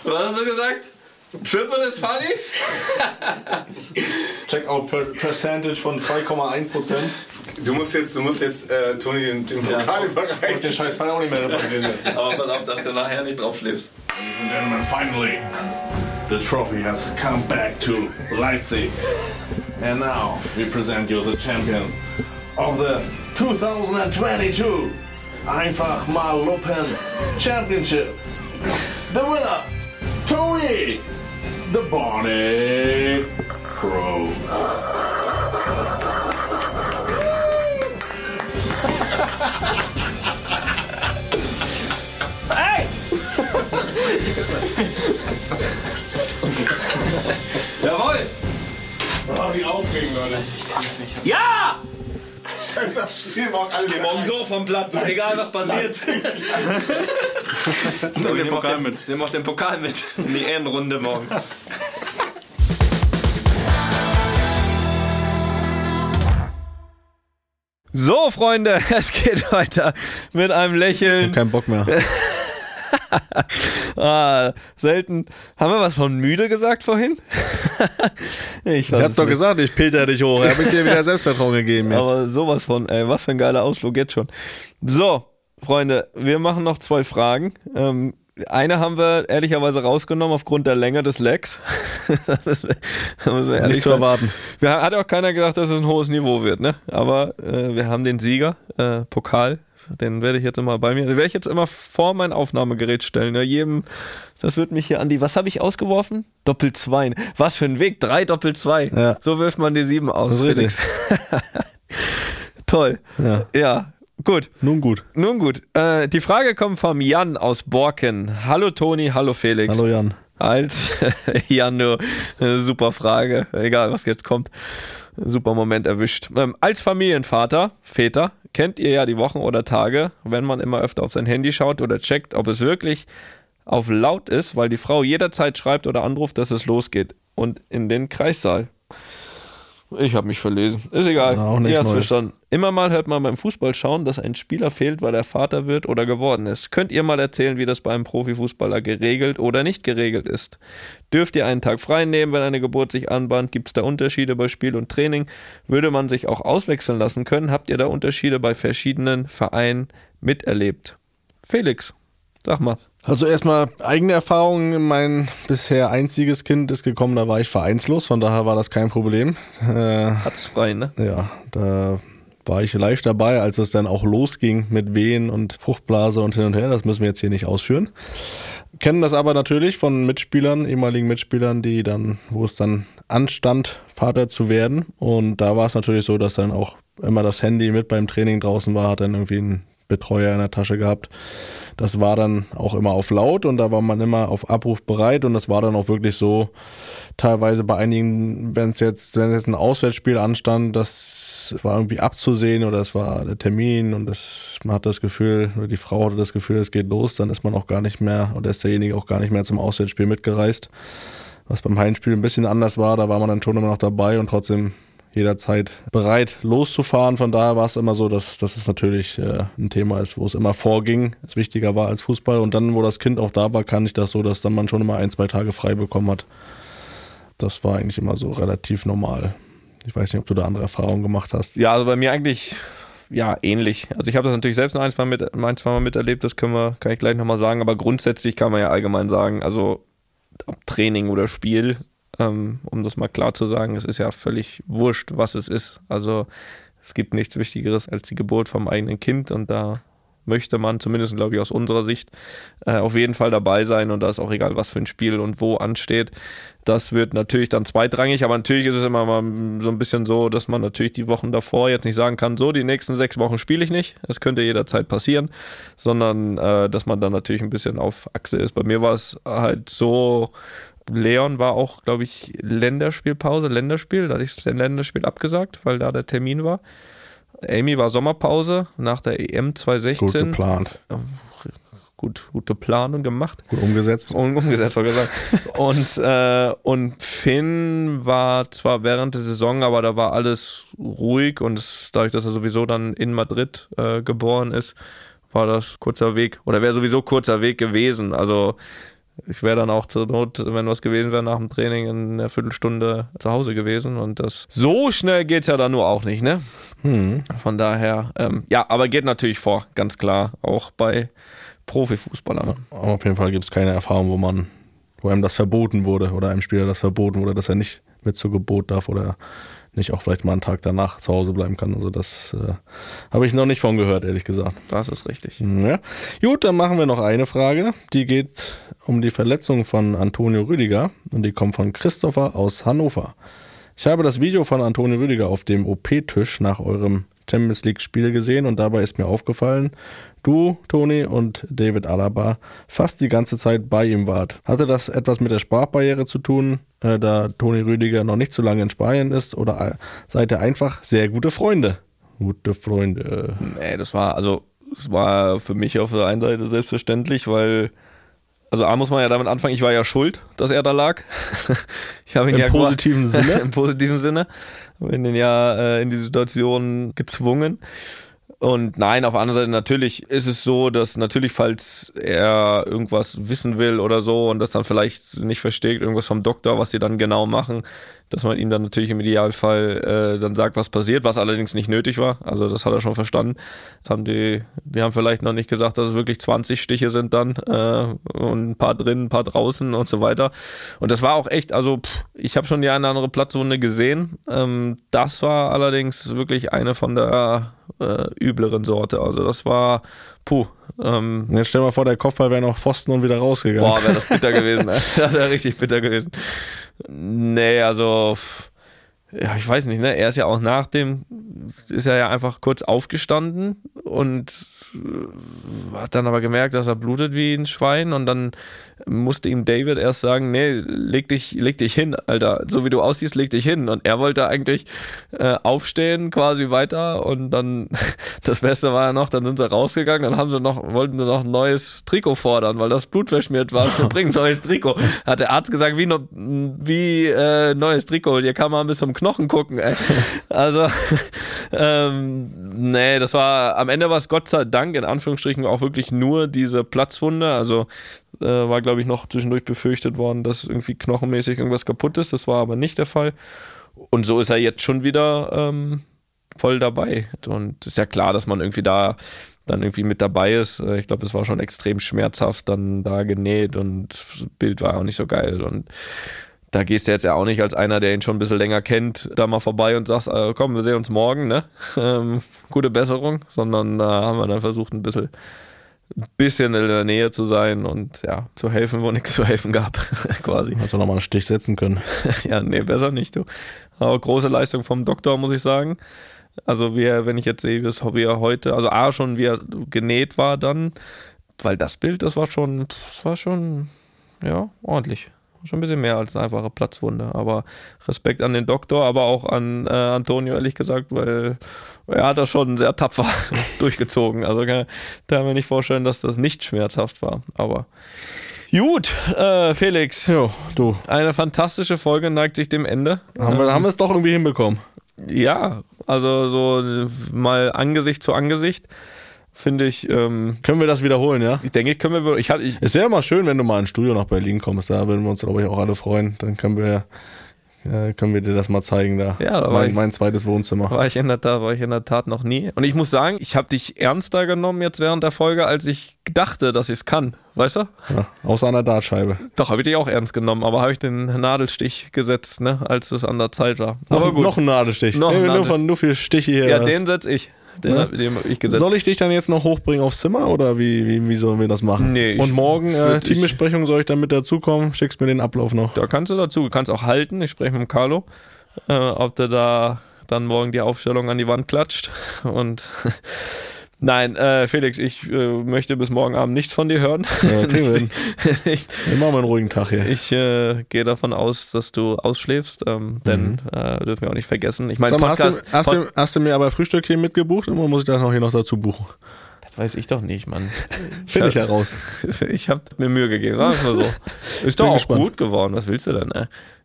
Was hast du gesagt? Triple ist funny? Checkout per Percentage von 2,1 Prozent. Du musst jetzt, du musst jetzt äh, Toni den, den Pokal Den überreichen. scheiß Fall auch nicht mehr reparieren jetzt. Aber pass auf, dass du nachher nicht drauf schläfst. Ladies and gentlemen, finally, the trophy has come back to Leipzig. And now we present you the champion of the 2022 Einfach mal Lupen Championship. The winner, Tony, the Bonnie Crow. Jawohl! Oh, wie aufregend, Leute. Ja! Scheiß das Spiel war auch alles. Morgen so vom Platz, egal was passiert. so, den nimm auch Pokal den, mit. Nimm auch den Pokal mit in die Ehrenrunde morgen. So, Freunde, es geht weiter mit einem Lächeln. Kein Bock mehr. Ah, selten. Haben wir was von müde gesagt vorhin? ich Ich hab doch gesagt, ich pilter dich hoch. Hat mir dir wieder Selbstvertrauen gegeben jetzt. Aber sowas von, ey, was für ein geiler Ausflug jetzt schon. So, Freunde, wir machen noch zwei Fragen. Ähm, eine haben wir ehrlicherweise rausgenommen aufgrund der Länge des Legs. da müssen wir, da müssen wir Nicht zu erwarten. Wir, hat auch keiner gedacht, dass es ein hohes Niveau wird, ne? Aber äh, wir haben den Sieger, äh, Pokal. Den werde ich jetzt immer bei mir, den werde ich jetzt immer vor mein Aufnahmegerät stellen. Ja, jedem, das wird mich hier an die, was habe ich ausgeworfen? Doppel zwei. Was für ein Weg, drei Doppel zwei. Ja. So wirft man die sieben aus. Richtig. Toll. Ja. Ja, gut. Nun gut. Nun gut. Äh, die Frage kommt vom Jan aus Borken. Hallo Toni, hallo Felix. Hallo Jan. Als Jan, du, äh, super Frage. Egal, was jetzt kommt. Super Moment erwischt. Ähm, als Familienvater, Väter, kennt ihr ja die Wochen oder Tage, wenn man immer öfter auf sein Handy schaut oder checkt, ob es wirklich auf laut ist, weil die Frau jederzeit schreibt oder anruft, dass es losgeht. Und in den Kreissaal. Ich habe mich verlesen. Ist egal. Ja, auch Ihr habt's verstanden. Immer mal hört man beim Fußball schauen, dass ein Spieler fehlt, weil er Vater wird oder geworden ist. Könnt ihr mal erzählen, wie das bei einem Profifußballer geregelt oder nicht geregelt ist? Dürft ihr einen Tag frei nehmen, wenn eine Geburt sich anbahnt? Gibt es da Unterschiede bei Spiel und Training? Würde man sich auch auswechseln lassen können? Habt ihr da Unterschiede bei verschiedenen Vereinen miterlebt? Felix, sag mal. Also erstmal eigene Erfahrungen. Mein bisher einziges Kind ist gekommen, da war ich vereinslos, von daher war das kein Problem. Äh, Hat's frei, ne? ja, da war ich live dabei, als es dann auch losging mit Wehen und Fruchtblase und hin und her. Das müssen wir jetzt hier nicht ausführen. Kennen das aber natürlich von Mitspielern, ehemaligen Mitspielern, die dann, wo es dann anstand, Vater zu werden. Und da war es natürlich so, dass dann auch immer das Handy mit beim Training draußen war, hat dann irgendwie ein Betreuer in der Tasche gehabt. Das war dann auch immer auf laut und da war man immer auf Abruf bereit und das war dann auch wirklich so, teilweise bei einigen, wenn es jetzt, wenn jetzt ein Auswärtsspiel anstand, das war irgendwie abzusehen oder es war der Termin und das, man hat das Gefühl, oder die Frau hatte das Gefühl, es geht los, dann ist man auch gar nicht mehr, oder ist derjenige auch gar nicht mehr zum Auswärtsspiel mitgereist. Was beim Heimspiel ein bisschen anders war, da war man dann schon immer noch dabei und trotzdem jederzeit bereit loszufahren. Von daher war es immer so, dass, dass es natürlich äh, ein Thema ist, wo es immer vorging, es wichtiger war als Fußball. Und dann, wo das Kind auch da war, kann ich das so, dass dann man schon immer ein, zwei Tage frei bekommen hat. Das war eigentlich immer so relativ normal. Ich weiß nicht, ob du da andere Erfahrungen gemacht hast. Ja, also bei mir eigentlich ja ähnlich. Also ich habe das natürlich selbst noch ein, zwei, mit, ein, zwei Mal miterlebt, das können wir, kann ich gleich nochmal sagen, aber grundsätzlich kann man ja allgemein sagen, also ob Training oder Spiel, ähm, um das mal klar zu sagen, es ist ja völlig wurscht, was es ist. Also es gibt nichts Wichtigeres als die Geburt vom eigenen Kind und da möchte man, zumindest glaube ich aus unserer Sicht, äh, auf jeden Fall dabei sein und da ist auch egal, was für ein Spiel und wo ansteht. Das wird natürlich dann zweitrangig, aber natürlich ist es immer mal so ein bisschen so, dass man natürlich die Wochen davor jetzt nicht sagen kann, so die nächsten sechs Wochen spiele ich nicht. Es könnte jederzeit passieren, sondern äh, dass man dann natürlich ein bisschen auf Achse ist. Bei mir war es halt so, Leon war auch, glaube ich, Länderspielpause, Länderspiel, da hatte ich das Länderspiel abgesagt, weil da der Termin war. Amy war Sommerpause nach der EM Gut 2016. geplant, Gut, gute Planung gemacht. gut umgesetzt. Um, umgesetzt, war gesagt. und, äh, und Finn war zwar während der Saison, aber da war alles ruhig und es, dadurch, dass er sowieso dann in Madrid äh, geboren ist, war das kurzer Weg oder wäre sowieso kurzer Weg gewesen. Also ich wäre dann auch zur Not, wenn was gewesen wäre, nach dem Training in einer Viertelstunde zu Hause gewesen. Und das so schnell geht's ja dann nur auch nicht, ne? Hm. Von daher, ähm, ja, aber geht natürlich vor, ganz klar, auch bei Profifußballern. Aber auf jeden Fall gibt es keine Erfahrung, wo man, wo einem das verboten wurde oder einem Spieler das verboten wurde, dass er nicht mit zur Gebot darf oder nicht auch vielleicht mal einen Tag danach zu Hause bleiben kann. Also das äh, habe ich noch nicht von gehört, ehrlich gesagt. Das ist richtig. Ja. Gut, dann machen wir noch eine Frage. Die geht um die Verletzung von Antonio Rüdiger und die kommt von Christopher aus Hannover. Ich habe das Video von Antonio Rüdiger auf dem OP-Tisch nach eurem Champions League-Spiel gesehen und dabei ist mir aufgefallen, du, Toni und David Alaba fast die ganze Zeit bei ihm wart. Hatte das etwas mit der Sprachbarriere zu tun, äh, da Toni Rüdiger noch nicht so lange in Spanien ist oder äh, seid ihr einfach sehr gute Freunde? Gute Freunde. Nee, das war, also, es war für mich auf der einen Seite selbstverständlich, weil, also A muss man ja damit anfangen, ich war ja schuld, dass er da lag. ich habe ihn Im ja positiven Sinne? Im positiven Sinne. Habe ihn ja äh, in die Situation gezwungen. Und nein, auf der anderen Seite natürlich ist es so, dass natürlich, falls er irgendwas wissen will oder so und das dann vielleicht nicht versteht, irgendwas vom Doktor, was sie dann genau machen, dass man ihm dann natürlich im Idealfall äh, dann sagt, was passiert, was allerdings nicht nötig war. Also das hat er schon verstanden. Das haben die, die haben vielleicht noch nicht gesagt, dass es wirklich 20 Stiche sind dann äh, und ein paar drin, ein paar draußen und so weiter. Und das war auch echt, also pff, ich habe schon die eine oder andere Platzwunde gesehen. Ähm, das war allerdings wirklich eine von der äh, übleren Sorte. Also das war, puh, ähm, Jetzt stell mal vor, der Kopfball wäre noch Pfosten und wieder rausgegangen. Boah, wäre das bitter gewesen. ey. Das wäre richtig bitter gewesen. Nee, also, ja, ich weiß nicht, ne? Er ist ja auch nach dem, ist er ja einfach kurz aufgestanden und äh, hat dann aber gemerkt, dass er blutet wie ein Schwein und dann musste ihm David erst sagen, nee, leg dich, leg dich hin, Alter, so wie du aussiehst, leg dich hin. Und er wollte eigentlich äh, aufstehen, quasi weiter und dann, das Beste war ja noch, dann sind sie rausgegangen, dann haben sie noch, wollten sie noch ein neues Trikot fordern, weil das Blut verschmiert war, so bring ein neues Trikot. Hat der Arzt gesagt, wie, no, wie äh, neues Trikot, hier kann man bis zum Knochen gucken, ey. Also, ähm, nee, das war, am Ende war es Gott sei Dank, in Anführungsstrichen, auch wirklich nur diese Platzwunde, also äh, war, glaube ich, noch zwischendurch befürchtet worden, dass irgendwie knochenmäßig irgendwas kaputt ist. Das war aber nicht der Fall. Und so ist er jetzt schon wieder ähm, voll dabei. Und ist ja klar, dass man irgendwie da dann irgendwie mit dabei ist. Äh, Ich glaube, es war schon extrem schmerzhaft dann da genäht und das Bild war auch nicht so geil. Und da gehst du jetzt ja auch nicht als einer, der ihn schon ein bisschen länger kennt, da mal vorbei und sagst, äh, komm, wir sehen uns morgen, ne? Ähm, gute Besserung, sondern da haben wir dann versucht, ein bisschen bisschen in der Nähe zu sein und ja, zu helfen, wo nichts zu helfen gab, quasi. Hätte noch mal einen Stich setzen können. Ja, nee, besser nicht, du. Aber große Leistung vom Doktor, muss ich sagen. Also, wie er, wenn ich jetzt sehe, wie er heute, also A, schon wie er genäht war dann, weil das Bild, das war schon, das war schon, ja, ordentlich. Schon ein bisschen mehr als eine einfache Platzwunde. Aber Respekt an den Doktor, aber auch an äh, Antonio, ehrlich gesagt, weil er hat das schon sehr tapfer durchgezogen. Also kann, kann mir nicht vorstellen, dass das nicht schmerzhaft war. Aber gut, äh, Felix. Jo, du. Eine fantastische Folge neigt sich dem Ende. Haben wir, haben wir es doch irgendwie hinbekommen. Ja, also so mal Angesicht zu Angesicht finde ich, ähm, Können wir das wiederholen, ja? ich denke, können wir, ich ich, Es wäre mal schön, wenn du mal ins Studio nach Berlin kommst. Da würden wir uns, glaube ich, auch alle freuen. Dann können wir, äh, können wir dir das mal zeigen da. Ja, da mein, ich- mein zweites Wohnzimmer. war ich in der Tat, war ich in der Tat noch nie. Und ich muss sagen, ich habe dich ernster genommen jetzt während der Folge, als ich dachte, dass ich es kann. Weißt du? Ja, außer an der Dartscheibe. Doch, habe ich dich auch ernst genommen, aber habe ich den Nadelstich gesetzt, ne, als es an der Zeit war. Noch, aber gut. noch ein Nadelstich. Noch ein Ey, nur, Nadel- von, nur für Stiche hier. ja, den setz ich. Den, Ne? den hab ich gesetzt. Soll ich dich dann jetzt noch hochbringen aufs Zimmer oder wie, wie, wie sollen wir das machen? Nee, Und morgen äh, Teambesprechung soll ich dann mit dazukommen? Schickst mir den Ablauf noch. Da kannst du dazu, du kannst auch halten. Ich spreche mit Carlo, äh, ob der da dann morgen die Aufstellung an die Wand klatscht. Und nein, äh, Felix, ich äh, möchte bis morgen Abend nichts von dir hören. Ja, hin. ich Wir machen mal einen ruhigen Tag hier. ich äh, gehe davon aus, dass du ausschläfst, ähm, denn äh, dürfen wir auch nicht vergessen. Ich meine, Mhm. Mal, hast, Podcast, du, hast, du, hast du mir aber Frühstück hier mitgebucht oder muss ich das noch hier noch dazu buchen? das weiß ich doch nicht, Mann. Finde ich heraus. Ich habe mir Mühe gegeben, sagen wir mal so. Ist doch bin auch gespannt. gut geworden. Was willst du denn? Ey?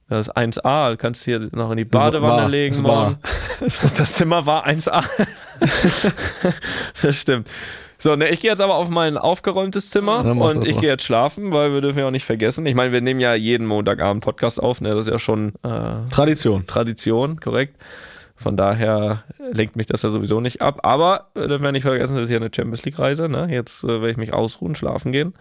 Das ist 1A, du kannst hier noch in die Badewanne war, legen morgen. Das Zimmer war 1A. das stimmt. So, ne, ich gehe jetzt aber auf mein aufgeräumtes Zimmer Ja, und ich gehe jetzt schlafen, weil wir dürfen ja auch nicht vergessen. Ich meine, wir nehmen ja jeden Montagabend Podcast auf, ne? Das ist ja schon äh, Tradition. Tradition, korrekt. Von daher lenkt mich das ja sowieso nicht ab. Aber äh, dürfen wir nicht vergessen, das ist ja eine Champions League-Reise. Ne? Jetzt äh, werde ich mich ausruhen, schlafen gehen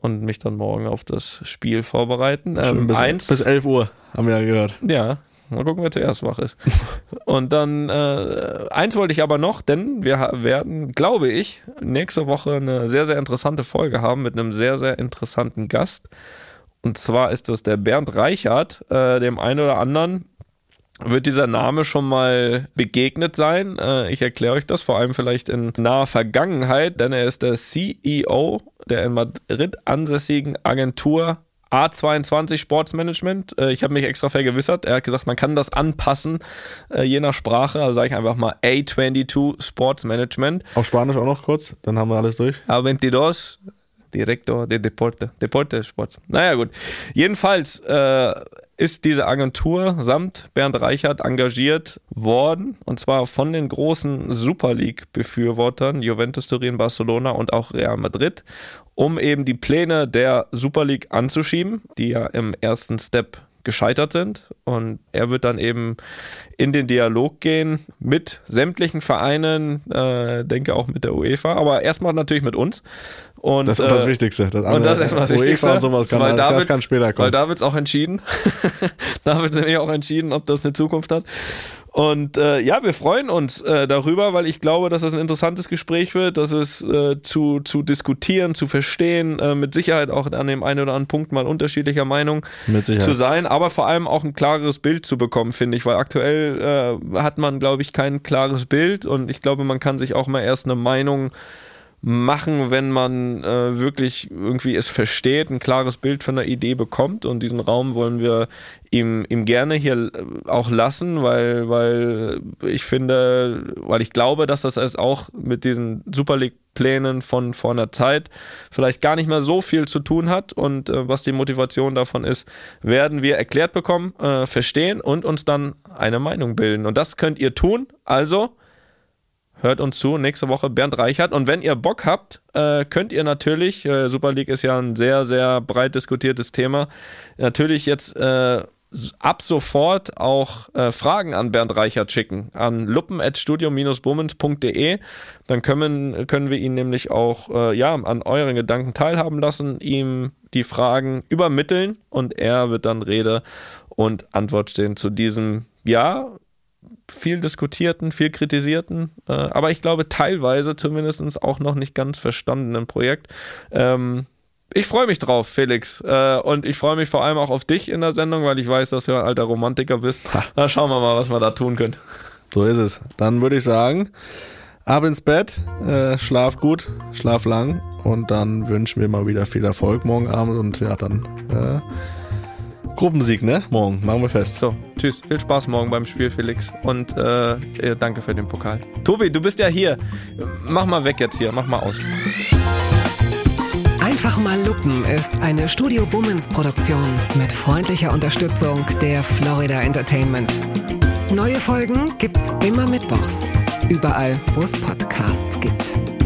und mich dann morgen auf das Spiel vorbereiten. Ähm, bis, eins, bis 11 Uhr, haben wir ja gehört. ja, mal gucken, wer zuerst wach ist. Und dann, äh, eins wollte ich aber noch, denn wir werden, glaube ich, nächste Woche eine sehr, sehr interessante Folge haben mit einem sehr, sehr interessanten Gast. Und zwar ist das der Bernd Reichert, äh, dem einen oder anderen wird dieser Name schon mal begegnet sein. Äh, ich erkläre euch das vor allem vielleicht in naher Vergangenheit, denn er ist der CEO der in Madrid ansässigen Agentur A22 Sportsmanagement. Äh, ich habe mich extra vergewissert. Er hat gesagt, man kann das anpassen, äh, je nach Sprache. Also sage ich einfach mal A22 Sportsmanagement. Auf Spanisch auch noch kurz, dann haben wir alles durch. A22 Director de Deporte. Deporte Sports. Naja, gut. Jedenfalls äh, ist diese Agentur samt Bernd Reichert engagiert worden. Und zwar von den großen Super League-Befürwortern, Juventus Turin, Barcelona und auch Real Madrid, um eben die Pläne der Super League anzuschieben, die ja im ersten Step gescheitert sind. Und er wird dann eben in den Dialog gehen mit sämtlichen Vereinen, äh, denke auch mit der UEFA, aber erstmal natürlich mit uns. Und, Das ist das äh, Wichtigste. Das und das ist das Wichtigste. Und sowas kann, weil da das kann später Weil kommen. da wird es auch entschieden. da wird nämlich auch entschieden, ob das eine Zukunft hat. Und äh, ja, wir freuen uns äh, darüber, weil ich glaube, dass das ein interessantes Gespräch wird, dass es äh, zu, zu diskutieren, zu verstehen, äh, mit Sicherheit auch an dem einen oder anderen Punkt mal unterschiedlicher Meinung zu sein, aber vor allem auch ein klareres Bild zu bekommen, finde ich, weil aktuell äh, hat man, glaube ich, kein klares Bild und ich glaube, man kann sich auch mal erst eine Meinung machen, wenn man äh, wirklich irgendwie es versteht, ein klares Bild von der Idee bekommt und diesen Raum wollen wir ihm, ihm gerne hier äh, auch lassen, weil, weil ich finde, weil ich glaube, dass das es auch mit diesen Super League Plänen von vor einer Zeit vielleicht gar nicht mehr so viel zu tun hat und äh, was die Motivation davon ist, werden wir erklärt bekommen, äh, verstehen und uns dann eine Meinung bilden. Und das könnt ihr tun. Also hört uns zu, nächste Woche Bernd Reichert. Und wenn ihr Bock habt, äh, könnt ihr natürlich, äh, Super League ist ja ein sehr, sehr breit diskutiertes Thema, natürlich jetzt äh, ab sofort auch äh, Fragen an Bernd Reichert schicken, an luppen.studio-bummens.de. Dann können, können wir ihn nämlich auch äh, ja, an euren Gedanken teilhaben lassen, ihm die Fragen übermitteln und er wird dann Rede und Antwort stehen zu diesem, ja, viel diskutierten, viel kritisierten, äh, aber ich glaube teilweise zumindest auch noch nicht ganz verstandenen Projekt. Ähm, ich freue mich drauf, Felix. Äh, und ich freue mich vor allem auch auf dich in der Sendung, weil ich weiß, dass du ein alter Romantiker bist. Na, schauen wir mal, was wir da tun können. So ist es. Dann würde ich sagen, ab ins Bett, äh, schlaf gut, schlaf lang und dann wünschen wir mal wieder viel Erfolg morgen Abend und ja, dann äh, Gruppensieg, ne? Morgen, machen wir fest. So, tschüss. Viel Spaß morgen beim Spiel, Felix. Und äh, äh, danke für den Pokal. Tobi, du bist ja hier. Mach mal weg jetzt hier. Mach mal aus. Einfach mal Lupen ist eine Studio Bummens Produktion mit freundlicher Unterstützung der Florida Entertainment. Neue Folgen gibt's immer mittwochs. Überall, wo es Podcasts gibt.